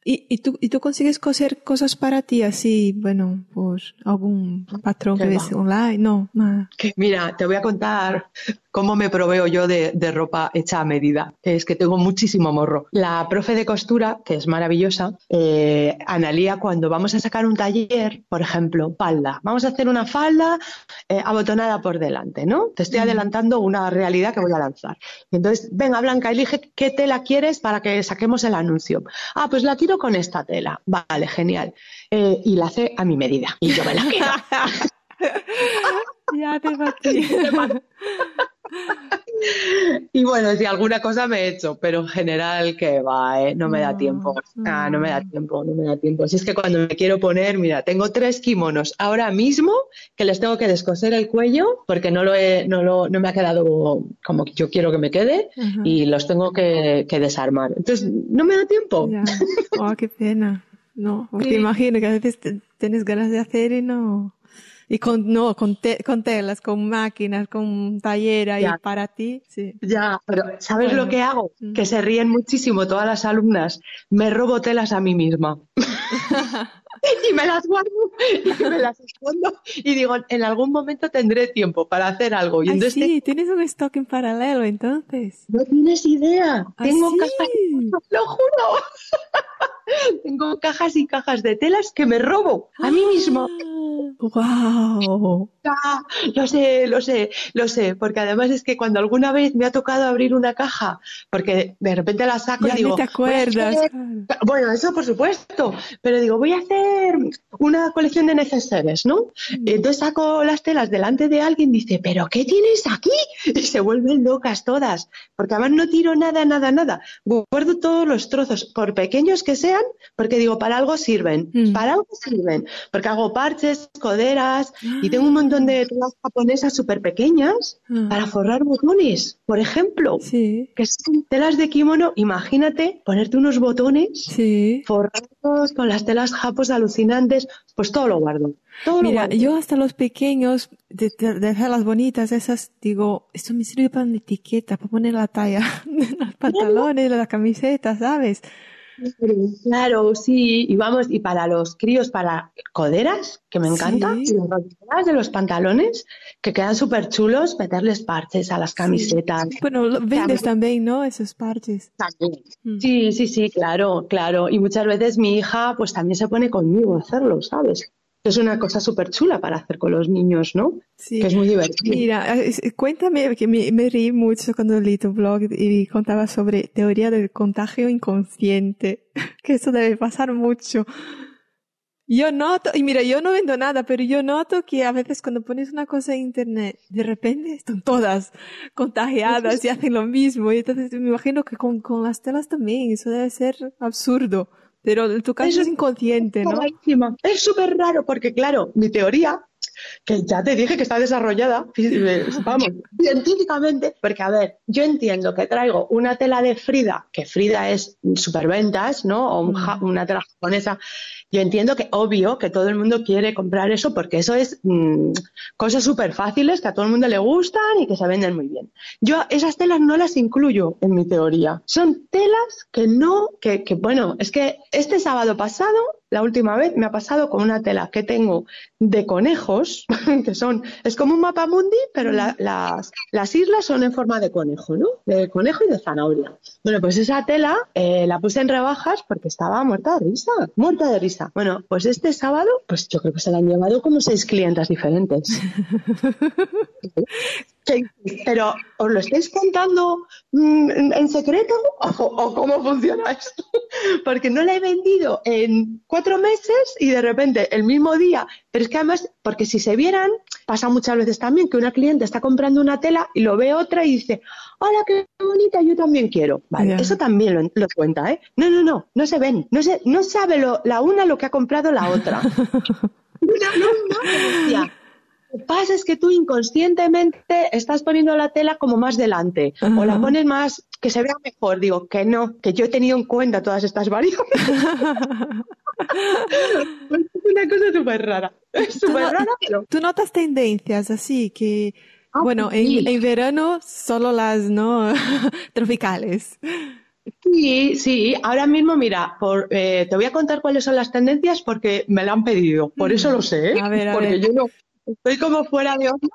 ¿Y, y, tú, ¿Y tú consigues coser cosas para ti así, bueno, por algún patrón que ves online? No, nada. Mira, te voy a contar cómo me proveo yo de, ropa hecha a medida. Es que tengo muchísimo morro. La profe de costura, que es maravillosa, eh, Analía, cuando vamos a sacar un taller, por ejemplo, falda, vamos a hacer una falda eh, abotonada por delante, ¿no? Te estoy adelantando una realidad que voy a lanzar. Entonces, venga, Blanca, elige qué tela quieres para que saquemos el anuncio. Ah, pues la quiero con esta tela. Vale, genial. Eh, y la hace a mi medida. Y yo me la quiero. ya te y bueno, si alguna cosa me he hecho, pero en general que va, ¿eh? no me da tiempo. Ah, no me da tiempo, no me da tiempo. Si es que cuando me quiero poner, mira, tengo tres kimonos ahora mismo que les tengo que descoser el cuello porque no lo he, no lo, no me ha quedado como yo quiero que me quede y los tengo que, desarmar. Entonces, no me da tiempo. Oh, qué pena. No, te imagino que a veces tienes ganas de hacer y no. Y con, no, con, con telas, con máquinas, con taller ahí para ti, sí. Ya, pero ¿sabes lo que hago? Mm. Que se ríen muchísimo todas las alumnas. Me robo telas a mí misma. y me las guardo y me las escondo y digo, en algún momento tendré tiempo para hacer algo. Y entonces sí, tienes un stock en paralelo entonces. No tienes idea. Tengo cajas, lo juro. Tengo cajas y cajas de telas que me robo a mí mismo. ¡Wow! Ah, lo sé, lo sé, lo sé, porque además es que cuando alguna vez me ha tocado abrir una caja, porque de repente la saco y digo, te acuerdas. Bueno, eso por supuesto, pero digo, voy a hacer una colección de neceseres, ¿no? Mm. Entonces saco las telas delante de alguien y dice, ¿pero qué tienes aquí? Y se vuelven locas todas, porque además no tiro nada, nada, nada. Guardo todos los trozos, por pequeños que sean, porque digo, para algo sirven, mm. para algo sirven, porque hago parches, coderas y tengo un montón de telas japonesas súper pequeñas mm. para forrar botones, por ejemplo, sí. que son telas de kimono, imagínate ponerte unos botones sí. forrados con las telas japos alucinantes, pues todo lo guardo. Mira, yo hasta los pequeños, de, de, las bonitas, esas, digo, esto me sirve para una etiqueta, para poner la talla de los pantalones, de la camiseta, ¿sabes? Claro, sí, y vamos, y para los críos, para coderas, que me encanta, y las de los pantalones, que quedan súper chulos, meterles parches a las camisetas. Bueno, vendes también, ¿no? Esos parches. También. Mm. Sí, sí, sí, claro, claro. Y muchas veces mi hija, pues también se pone conmigo a hacerlo, ¿sabes? Es una cosa súper chula para hacer con los niños, ¿no? Sí. Que es muy divertido. Mira, cuéntame, que me, me reí mucho cuando leí tu blog y contaba sobre teoría del contagio inconsciente, que eso debe pasar mucho. Yo noto, y mira, yo no vendo nada, pero yo noto que a veces cuando pones una cosa en internet, de repente están todas contagiadas y hacen lo mismo. Y entonces me imagino que con, con las telas también, eso debe ser absurdo. Pero en tu caso es, inconsciente, ¿no? Es súper raro porque, claro, mi teoría, que ya te dije que está desarrollada, vamos, científicamente, porque, a ver, yo entiendo que traigo una tela de Frida, que Frida es superventas, ¿no? O mm. una tela japonesa, yo entiendo que obvio que todo el mundo quiere comprar eso porque eso es mm, cosas súper fáciles que a todo el mundo le gustan y que se venden muy bien. Yo esas telas no las incluyo en mi teoría. Son telas que no, que, que bueno, es que este sábado pasado la última vez me ha pasado con una tela que tengo de conejos, que son, es como un mapa mundi, pero las, las, islas son en forma de conejo, ¿no? De conejo y de zanahoria. Bueno, pues esa tela eh, la puse en rebajas porque estaba muerta de risa, muerta de risa. Bueno, pues este sábado, pues yo creo que se la han llevado como seis clientes diferentes. pero ¿os lo estáis contando mm, en secreto ¿O, cómo funciona esto? Porque no la he vendido en cuatro meses y de repente el mismo día. Pero es que además, porque si se vieran, pasa muchas veces también que una cliente está comprando una tela y lo ve otra y dice, hola, qué bonita, yo también quiero. Vale, eso también lo, cuenta, ¿eh? No, no, no, no se ven. No, se, no sabe lo, la una lo que ha comprado la otra. no, no, no, lo que pasa es que tú inconscientemente estás poniendo la tela como más delante o la pones más que se vea mejor. Digo que no, que yo he tenido en cuenta todas estas variables. es una cosa súper rara. súper rara, Tú notas tendencias así que, ah, bueno, en, en, verano solo las no tropicales. Sí, sí. Ahora mismo, mira, por, eh, te voy a contar cuáles son las tendencias porque me la han pedido. Por eso lo sé, ¿eh? porque yo no, Estoy como fuera de onda.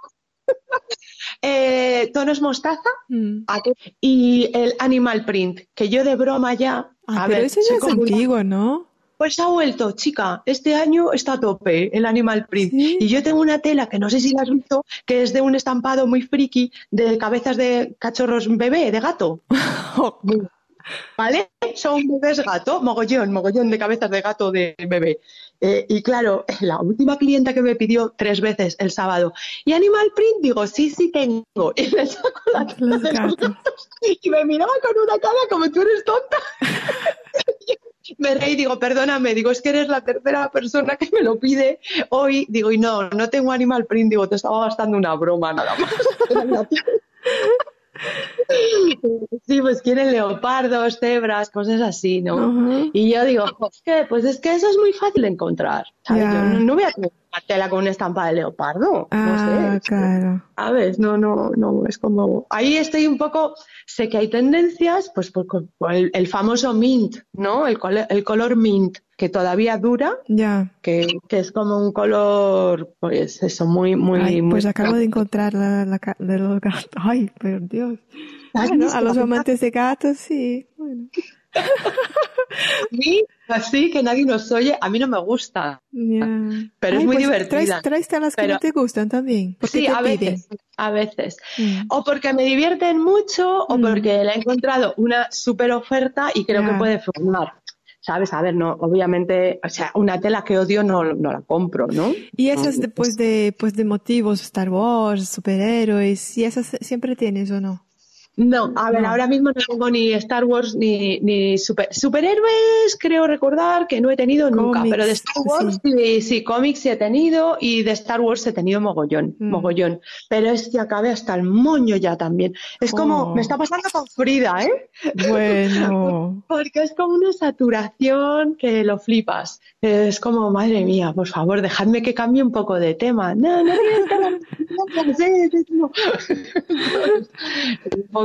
eh, tonos mostaza Mm. y el animal print, que yo de broma ya. Ah, a pero ver, soy ya es una- antiguo, ¿no? Pues ha vuelto, chica. Este año está a tope el animal print. Sí. Y yo tengo una tela que no sé si la has visto, que es de un estampado muy friki de cabezas de cachorros bebé, de gato. ¿Vale? Son bebés gato, mogollón, mogollón de cabezas de gato de bebé. Eh, y claro, la última clienta que me pidió tres veces el sábado, ¿y Animal Print? Digo, sí, sí tengo. Y le saco la tela Los de los gatos. gatos y me miraba con una cara como tú eres tonta. Me reí, digo, perdóname, digo, es que eres la tercera persona que me lo pide hoy. Digo, y no, no tengo Animal Print, digo, te estaba gastando una broma nada más. Sí, pues quieren leopardos, cebras, cosas así, ¿no? Y yo digo, que, pues es que eso es muy fácil de encontrar. ¿sabes? Yo no, no voy a tener una tela con una estampa de leopardo. Ah, no sé. claro. ¿Sabes? No, no, no, es como... Ahí estoy un poco... Sé que hay tendencias, pues por, por el, el famoso mint, ¿no? El, el color mint, que todavía dura, Ya. que, que es como un color, pues eso, muy, muy... Ay, muy pues acabo de encontrar la, la de los gatos. Ay, por Dios. A los amantes de gatos, sí. Bueno, Sí, así que nadie nos oye, a mí no me gusta. Pero es muy pues divertida. Traes, traes telas que Pero- no te gustan también. Sí, a piden. veces, a veces. Mm. O porque me divierten mucho o Mm. porque le he encontrado una super oferta y creo que puede formar. ¿Sabes? A ver, no, obviamente, o sea, una tela que odio no, no la compro, ¿no? Y esas No, de, pues de, pues de motivos, Star Wars, superhéroes, ¿y esas siempre tienes o no? No, a ver, No. ahora mismo no tengo ni Star Wars ni, ni super, superhéroes, creo recordar que no he tenido nunca, Cómics, pero de Star Wars sí, sí, cómics sí he tenido y de Star Wars he tenido mogollón, Mm. mogollón. Pero es que acabé hasta el moño ya también. Es como, Oh. me está pasando con Frida, ¿eh? Bueno, Porque es como una saturación que lo flipas. Es como, madre mía, por favor, dejadme que cambie un poco de tema. No, no tienes que hablar de sí, sí, no.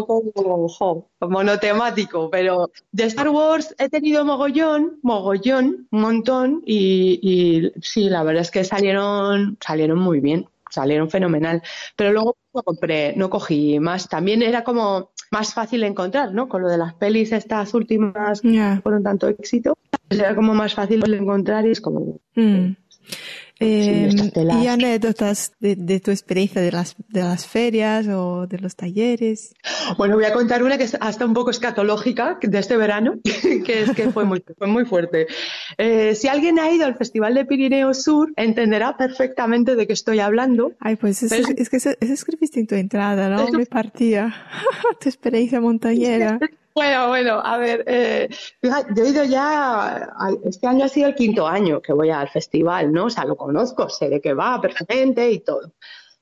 poco jo, monotemático, pero de Star Wars he tenido mogollón, mogollón, un montón, y, y sí, la verdad es que salieron, salieron muy bien, salieron fenomenal. Pero luego no compré, no cogí más. También era como más fácil de encontrar, ¿no? Con lo de las pelis estas últimas que fueron tanto éxito, pues era como más fácil de encontrar y es como Mm. Eh, estas telas. ¿Y anécdotas de, de tu experiencia de las, de las ferias o de los talleres? Bueno, voy a contar una que es hasta un poco escatológica de este verano, que es que fue muy, fue muy fuerte. Eh, si alguien ha ido al Festival de Pirineo Sur, entenderá perfectamente de qué estoy hablando. Ay, pues es, que eso, eso escribiste en tu entrada, ¿no? Me partía. tu experiencia montañera. Bueno, bueno, a ver, eh, yo he ido ya, este año ha sido el quinto año que voy al festival, ¿no? O sea, lo conozco, sé de qué va perfectamente y todo.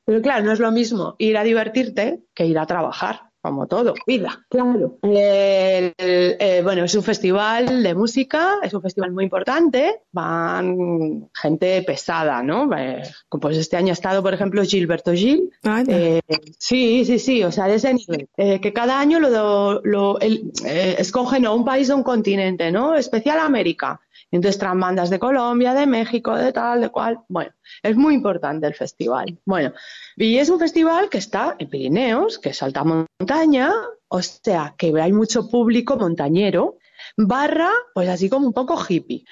Pero claro, no es lo mismo ir a divertirte que ir a trabajar, como todo, vida, claro. El- eh, bueno, es un festival de música, es un festival muy importante, van gente pesada, ¿no? Eh, pues este año ha estado, por ejemplo, Gilberto Gil, eh, sí, sí, sí, o sea, de ese nivel. Eh, que cada año lo, lo- el- eh, escogen o un país o un continente, ¿no? Especial América. Entonces traen bandas de Colombia, de México, de tal, de cual. Bueno, es muy importante el festival. Bueno, y es un festival que está en Pirineos, que es alta montaña, o sea, que hay mucho público montañero, barra, pues así como un poco hippie.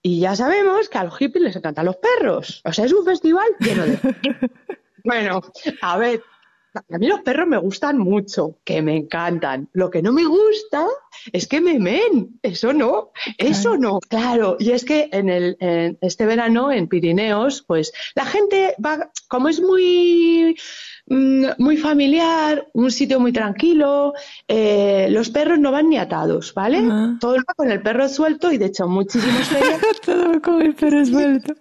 Y ya sabemos que a los hippies les encantan los perros. O sea, es un festival lleno de bueno, a ver, a mí los perros me gustan mucho, que me encantan. Lo que no me gusta es que me men. Eso no, eso no. Claro, y es que en el en este verano en Pirineos, pues la gente va, como es muy muy familiar, un sitio muy tranquilo, eh, los perros no van ni atados, ¿vale? Ajá. Todo el mundo con el perro suelto y de hecho muchísimos ferias Todo con el perro suelto.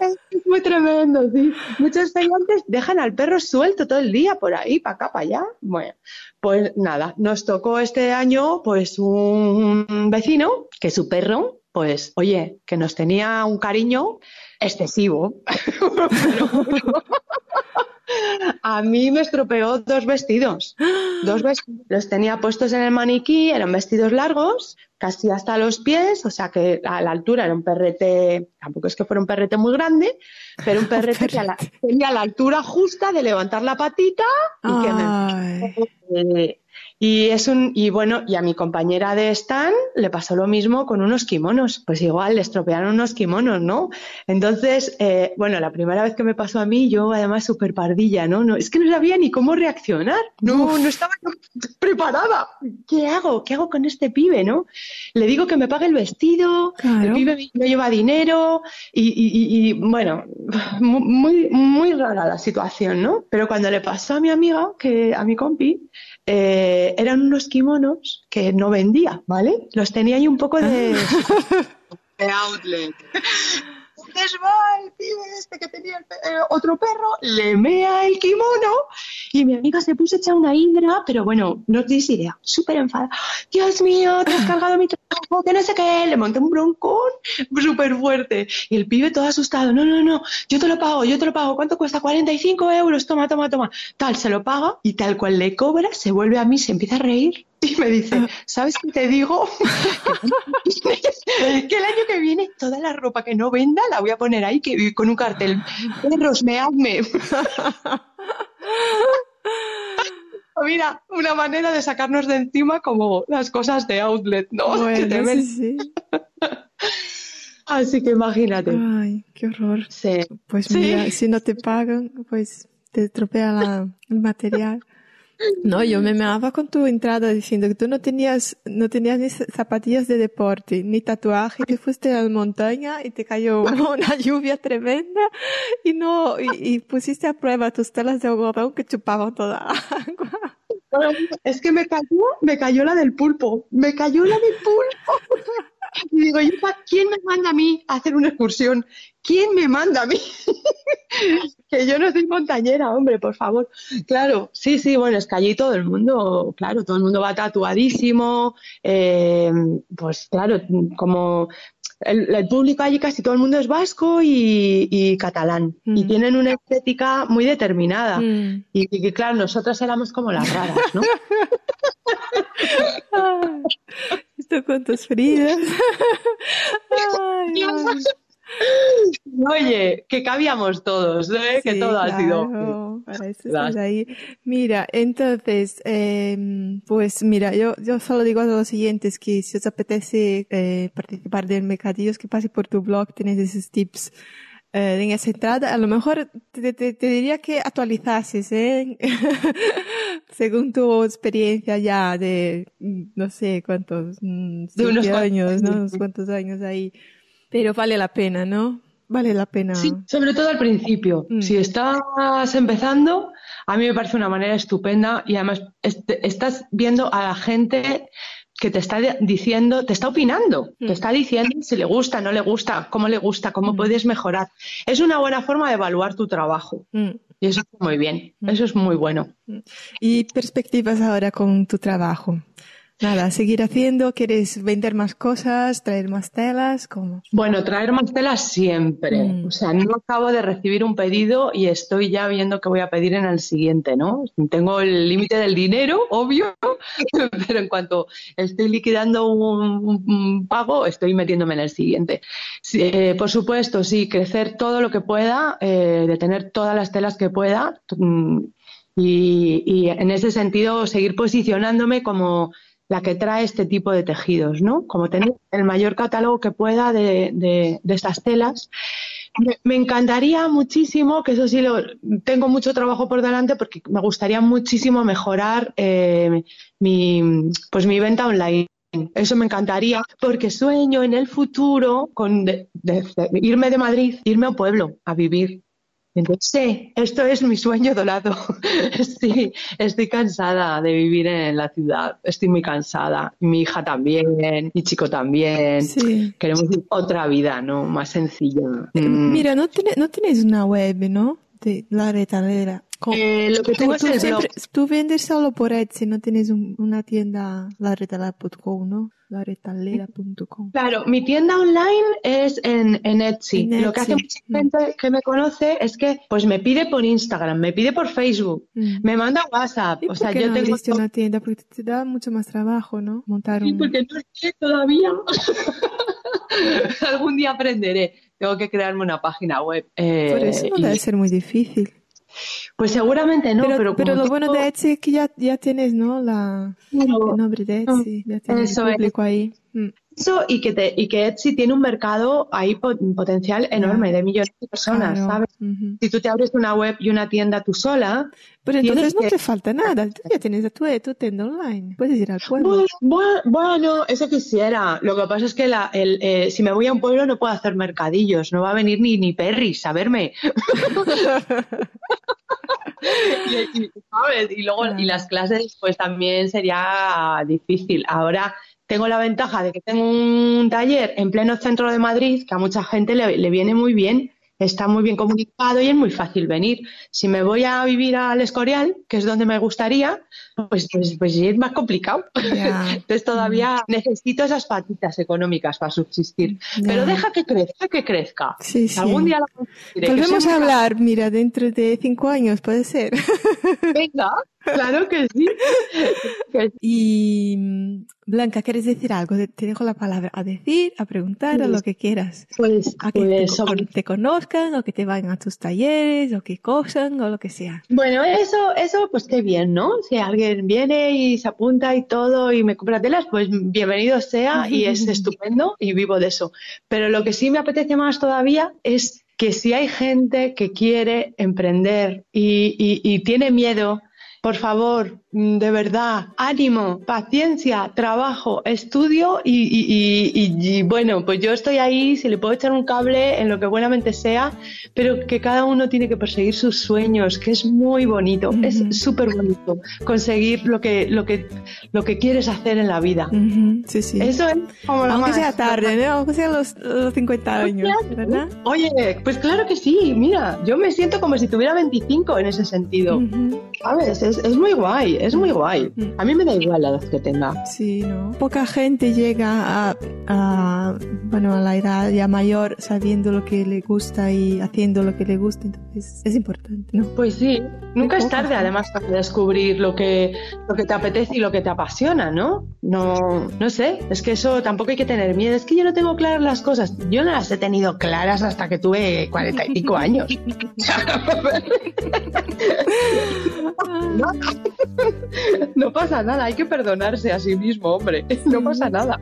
es muy tremendo, sí. Muchos feriantes dejan al perro suelto todo el día por ahí, para acá, para allá. Bueno, pues nada, nos tocó este año pues un vecino que su perro, pues oye, que nos tenía un cariño excesivo. Pero- A mí me estropeó dos vestidos. Dos vestidos. Los tenía puestos en el maniquí, eran vestidos largos, casi hasta los pies, o sea que a la altura era un perrete, tampoco es que fuera un perrete muy grande, pero un perrete que tenía la altura justa de levantar la patita y que me, y es un, y bueno, y a mi compañera de Stan le pasó lo mismo con unos kimonos. Pues igual le estropearon unos kimonos, ¿no? Entonces, eh, bueno, la primera vez que me pasó a mí, yo además súper pardilla, ¿no? ¿no? Es que no sabía ni cómo reaccionar. No, no estaba preparada. ¿Qué hago? ¿Qué hago con este pibe, no? Le digo que me pague el vestido, el pibe no lleva dinero, y, y, y, bueno, muy, muy rara la situación, ¿no? Pero cuando le pasó a mi amiga, que a mi compi, eh, eran unos kimonos que no vendía, ¿vale? Los tenía ahí un poco de, de outlet. Entonces va el pibe este que tenía el, otro perro, le mea el kimono y mi amiga se puso hecha una hidra, pero bueno, no tienes idea, súper enfadada. Dios mío, te has cargado mi que no sé qué, le monté un broncón súper fuerte. Y el pibe todo asustado, no, no, no, yo te lo pago, yo te lo pago, ¿cuánto cuesta? 45 euros, toma, toma, toma. Tal, se lo paga y tal cual le cobra, se vuelve a mí, se empieza a reír y me dice. ¿sabes qué te digo? que el año que viene toda la ropa que no venda la voy a poner ahí con un cartel. Perros, meadme. Mira, una manera de sacarnos de encima como las cosas de outlet, ¿no? Así que imagínate. Ay, qué horror. Pues mira, si no te pagan, pues te estropea el material. No, yo me meaba con tu entrada diciendo que tú no tenías, no tenías ni zapatillas de deporte, ni tatuaje, que fuiste a la montaña y te cayó una lluvia tremenda y no, y, pusiste a prueba tus telas de algodón que chupaban toda la agua. Es que me cayó, me cayó la del pulpo, me cayó la del pulpo. Y digo, ¿quién me manda a mí a hacer una excursión? ¿Quién me manda a mí? que yo no soy montañera, hombre, por favor. Claro, sí, sí, bueno, es que allí todo el mundo, claro, todo el mundo va tatuadísimo, eh, pues claro, como el, público allí casi todo el mundo es vasco y, catalán y mm. tienen una estética muy determinada mm. y, claro, nosotros éramos como las raras, ¿no? Con tus frías. Oye, que cabíamos todos, ¿eh? que todo ha sido. ahí. Mira, entonces, em, pues mira, yo, yo solo digo a los siguientes que si os apetece eh, participar del mercadillo, que pase por tu blog, tienes esos tips. Eh, en esa entrada, a lo mejor te, te, diría que actualizases, ¿eh? según tu experiencia ya de, no sé cuántos, mm, de unos años, ¿no? Unos cuantos años ahí. Pero vale la pena, ¿no? Vale la pena. Sí, sobre todo al principio. Mm. Si estás empezando, a mí me parece una manera estupenda y además estás viendo a la gente que te está diciendo, te está opinando, te mm. está diciendo si le gusta, no le gusta, cómo le gusta, cómo mm. puedes mejorar. Es una buena forma de evaluar tu trabajo. Y eso es muy bien, eso es muy bueno. ¿Y perspectivas ahora con tu trabajo? Nada, seguir haciendo, ¿quieres vender más cosas, traer más telas? ¿Cómo? Bueno, traer más telas siempre. Mm. O sea, no acabo de recibir un pedido y estoy ya viendo qué voy a pedir en el siguiente, ¿no? Tengo el límite del dinero, obvio, pero en cuanto estoy liquidando un, pago, estoy metiéndome en el siguiente. Eh, por supuesto, sí, crecer todo lo que pueda, eh, de tener todas las telas que pueda. Mm, y, y en ese sentido, seguir posicionándome como la que trae este tipo de tejidos, ¿no? Como tener el mayor catálogo que pueda de, de, estas telas. Me, encantaría muchísimo, que eso sí, lo, tengo mucho trabajo por delante porque me gustaría muchísimo mejorar eh, mi, pues mi venta online. Eso me encantaría porque sueño en el futuro con irme de Madrid, irme a un pueblo a vivir entonces, sí, esto es mi sueño dorado. sí, estoy cansada de vivir en la ciudad. Estoy muy cansada. Mi hija también, mi chico también. Sí. Queremos otra vida, ¿no? Más sencilla. Eh, mm. Mira, no, tiene, no tienes una web, ¿no? De la retalera. Eh, lo que tú, el siempre- tú vendes solo por Etsy, no tienes un- una tienda, laretala.com, ¿no? Laretalera.com. Claro, mi tienda online es en, en Etsy. En Lo que hace mucha gente que me conoce es que pues me pide por Instagram, me pide por Facebook, Mm. me manda WhatsApp. ¿Y O por sea, qué yo no tengo una tienda? Porque te da mucho más trabajo, ¿no? Montar Sí, un... porque no sé todavía. Algún día aprenderé. Tengo que crearme una página web. Eh, Por eso no y- debe ser muy difícil. Pues seguramente no, pero, pero, pero lo bueno de Etsy es que ya, ya tienes, ¿no? La, el nombre de Etsy, ya tienes es. ahí. Mm. Eso y que, te, y que Etsy tiene un mercado ahí po- potencial enorme de millones de personas, Claro. ¿sabes? Si tú te abres una web y una tienda tú sola, Pero entonces no que- te falta nada. Tú ya tienes tu, tu tienda online. Puedes ir al pueblo. Bueno, bueno, bueno, eso quisiera. Lo que pasa es que la, el, eh, si me voy a un pueblo no puedo hacer mercadillos, no va a venir ni, ni Perris a verme. y, y- ¿sabes? Y luego y las clases pues también sería difícil. Ahora tengo la ventaja de que tengo un taller en pleno centro de Madrid que a mucha gente le, le viene muy bien. Está muy bien comunicado y es muy fácil venir. Si me voy a vivir al Escorial, que es donde me gustaría, pues, pues, pues es más complicado. Entonces todavía necesito esas patitas económicas para subsistir. Pero deja que crezca, que crezca. Sí, sí. Algún día la Volvemos a hablar, mira, dentro de cinco años, puede ser. Venga, claro que sí. Y mm, Blanca, ¿quieres decir algo? Te dejo la palabra a decir, a preguntar, a lo que quieras. Pues, A que te, pues, sobre- te conozcan, o que te vayan a tus talleres, o que cosan, o lo que sea. Bueno, eso, eso, pues qué bien, ¿no? Si alguien viene y se apunta y todo y me compra telas, pues bienvenido sea y es estupendo y vivo de eso. Pero lo que sí me apetece más todavía es que si hay gente que quiere emprender y, y- y tiene miedo, por favor, de verdad, ánimo, paciencia, trabajo, estudio y, y- y- y- y, bueno, pues yo estoy ahí, si le puedo echar un cable en lo que buenamente sea, pero que cada uno tiene que perseguir sus sueños, que es muy bonito, es súper bonito conseguir lo que, lo, que, lo que quieres hacer en la vida. Sí, sí. Eso es como lo Aunque más. sea tarde, ¿no? Aunque sea los, los 50 años, ¿verdad? Oye, pues claro que sí, mira, yo me siento como si tuviera 25 en ese sentido. Ujú. ¿Sabes? Es, es muy guay, es muy guay. Mm. A mí me da igual la edad que tenga. Sí, ¿no? Poca gente llega a, a, bueno, a la edad ya mayor sabiendo lo que le gusta y haciendo lo que le gusta, entonces es importante, ¿no? Pues sí, nunca es tarde además para descubrir lo que, lo que te apetece y lo que te apasiona, ¿no? No, no sé, es que eso tampoco hay que tener miedo. Es que yo no tengo claras las cosas. Yo no las he tenido claras hasta que tuve 45 años. No, no pasa nada, hay que perdonarse a sí mismo, hombre. No pasa nada.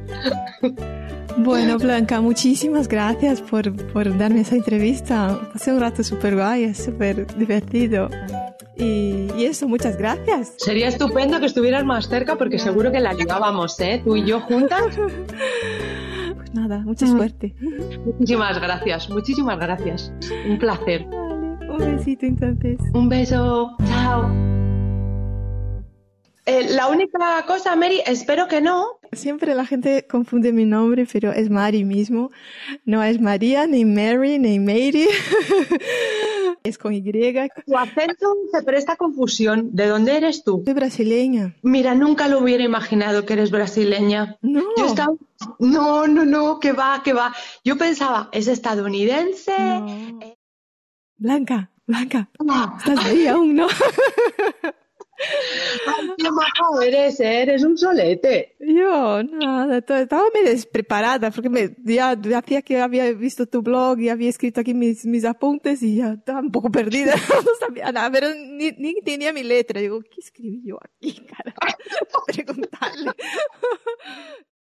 Bueno, Blanca, muchísimas gracias por, por darme esa entrevista. Pasé un rato súper guay, es súper divertido. Y, y eso, muchas gracias. Sería estupendo que estuvieras más cerca porque seguro que la ligábamos, ¿eh? Tú y yo juntas. Pues nada, mucha Mm. suerte. Muchísimas gracias, muchísimas gracias. Un placer. Vale, un besito entonces. Un beso. Chao. Eh, la única cosa, Mary, espero que no. Siempre la gente confunde mi nombre, pero es Mari mismo. No es María, ni Mary, ni Mary. es con Y. Tu acento se presta confusión. ¿De dónde eres tú? Soy brasileña. Mira, nunca lo hubiera imaginado que eres brasileña. No. Yo estaba. No, no, no, que va, que va. Yo pensaba, es estadounidense. No. Blanca, Blanca, Ah, estás ahí aún, ¿no? ay, qué majo eres, eh, eres un solete. Yo, nada, estaba medio despreparada porque me, ya hacía que había visto tu blog y había escrito aquí mis, mis apuntes y ya estaba un poco perdida, no sabía nada, pero ni, ni tenía mi letra. Digo, ¿qué escribí yo aquí, cara? Preguntarle.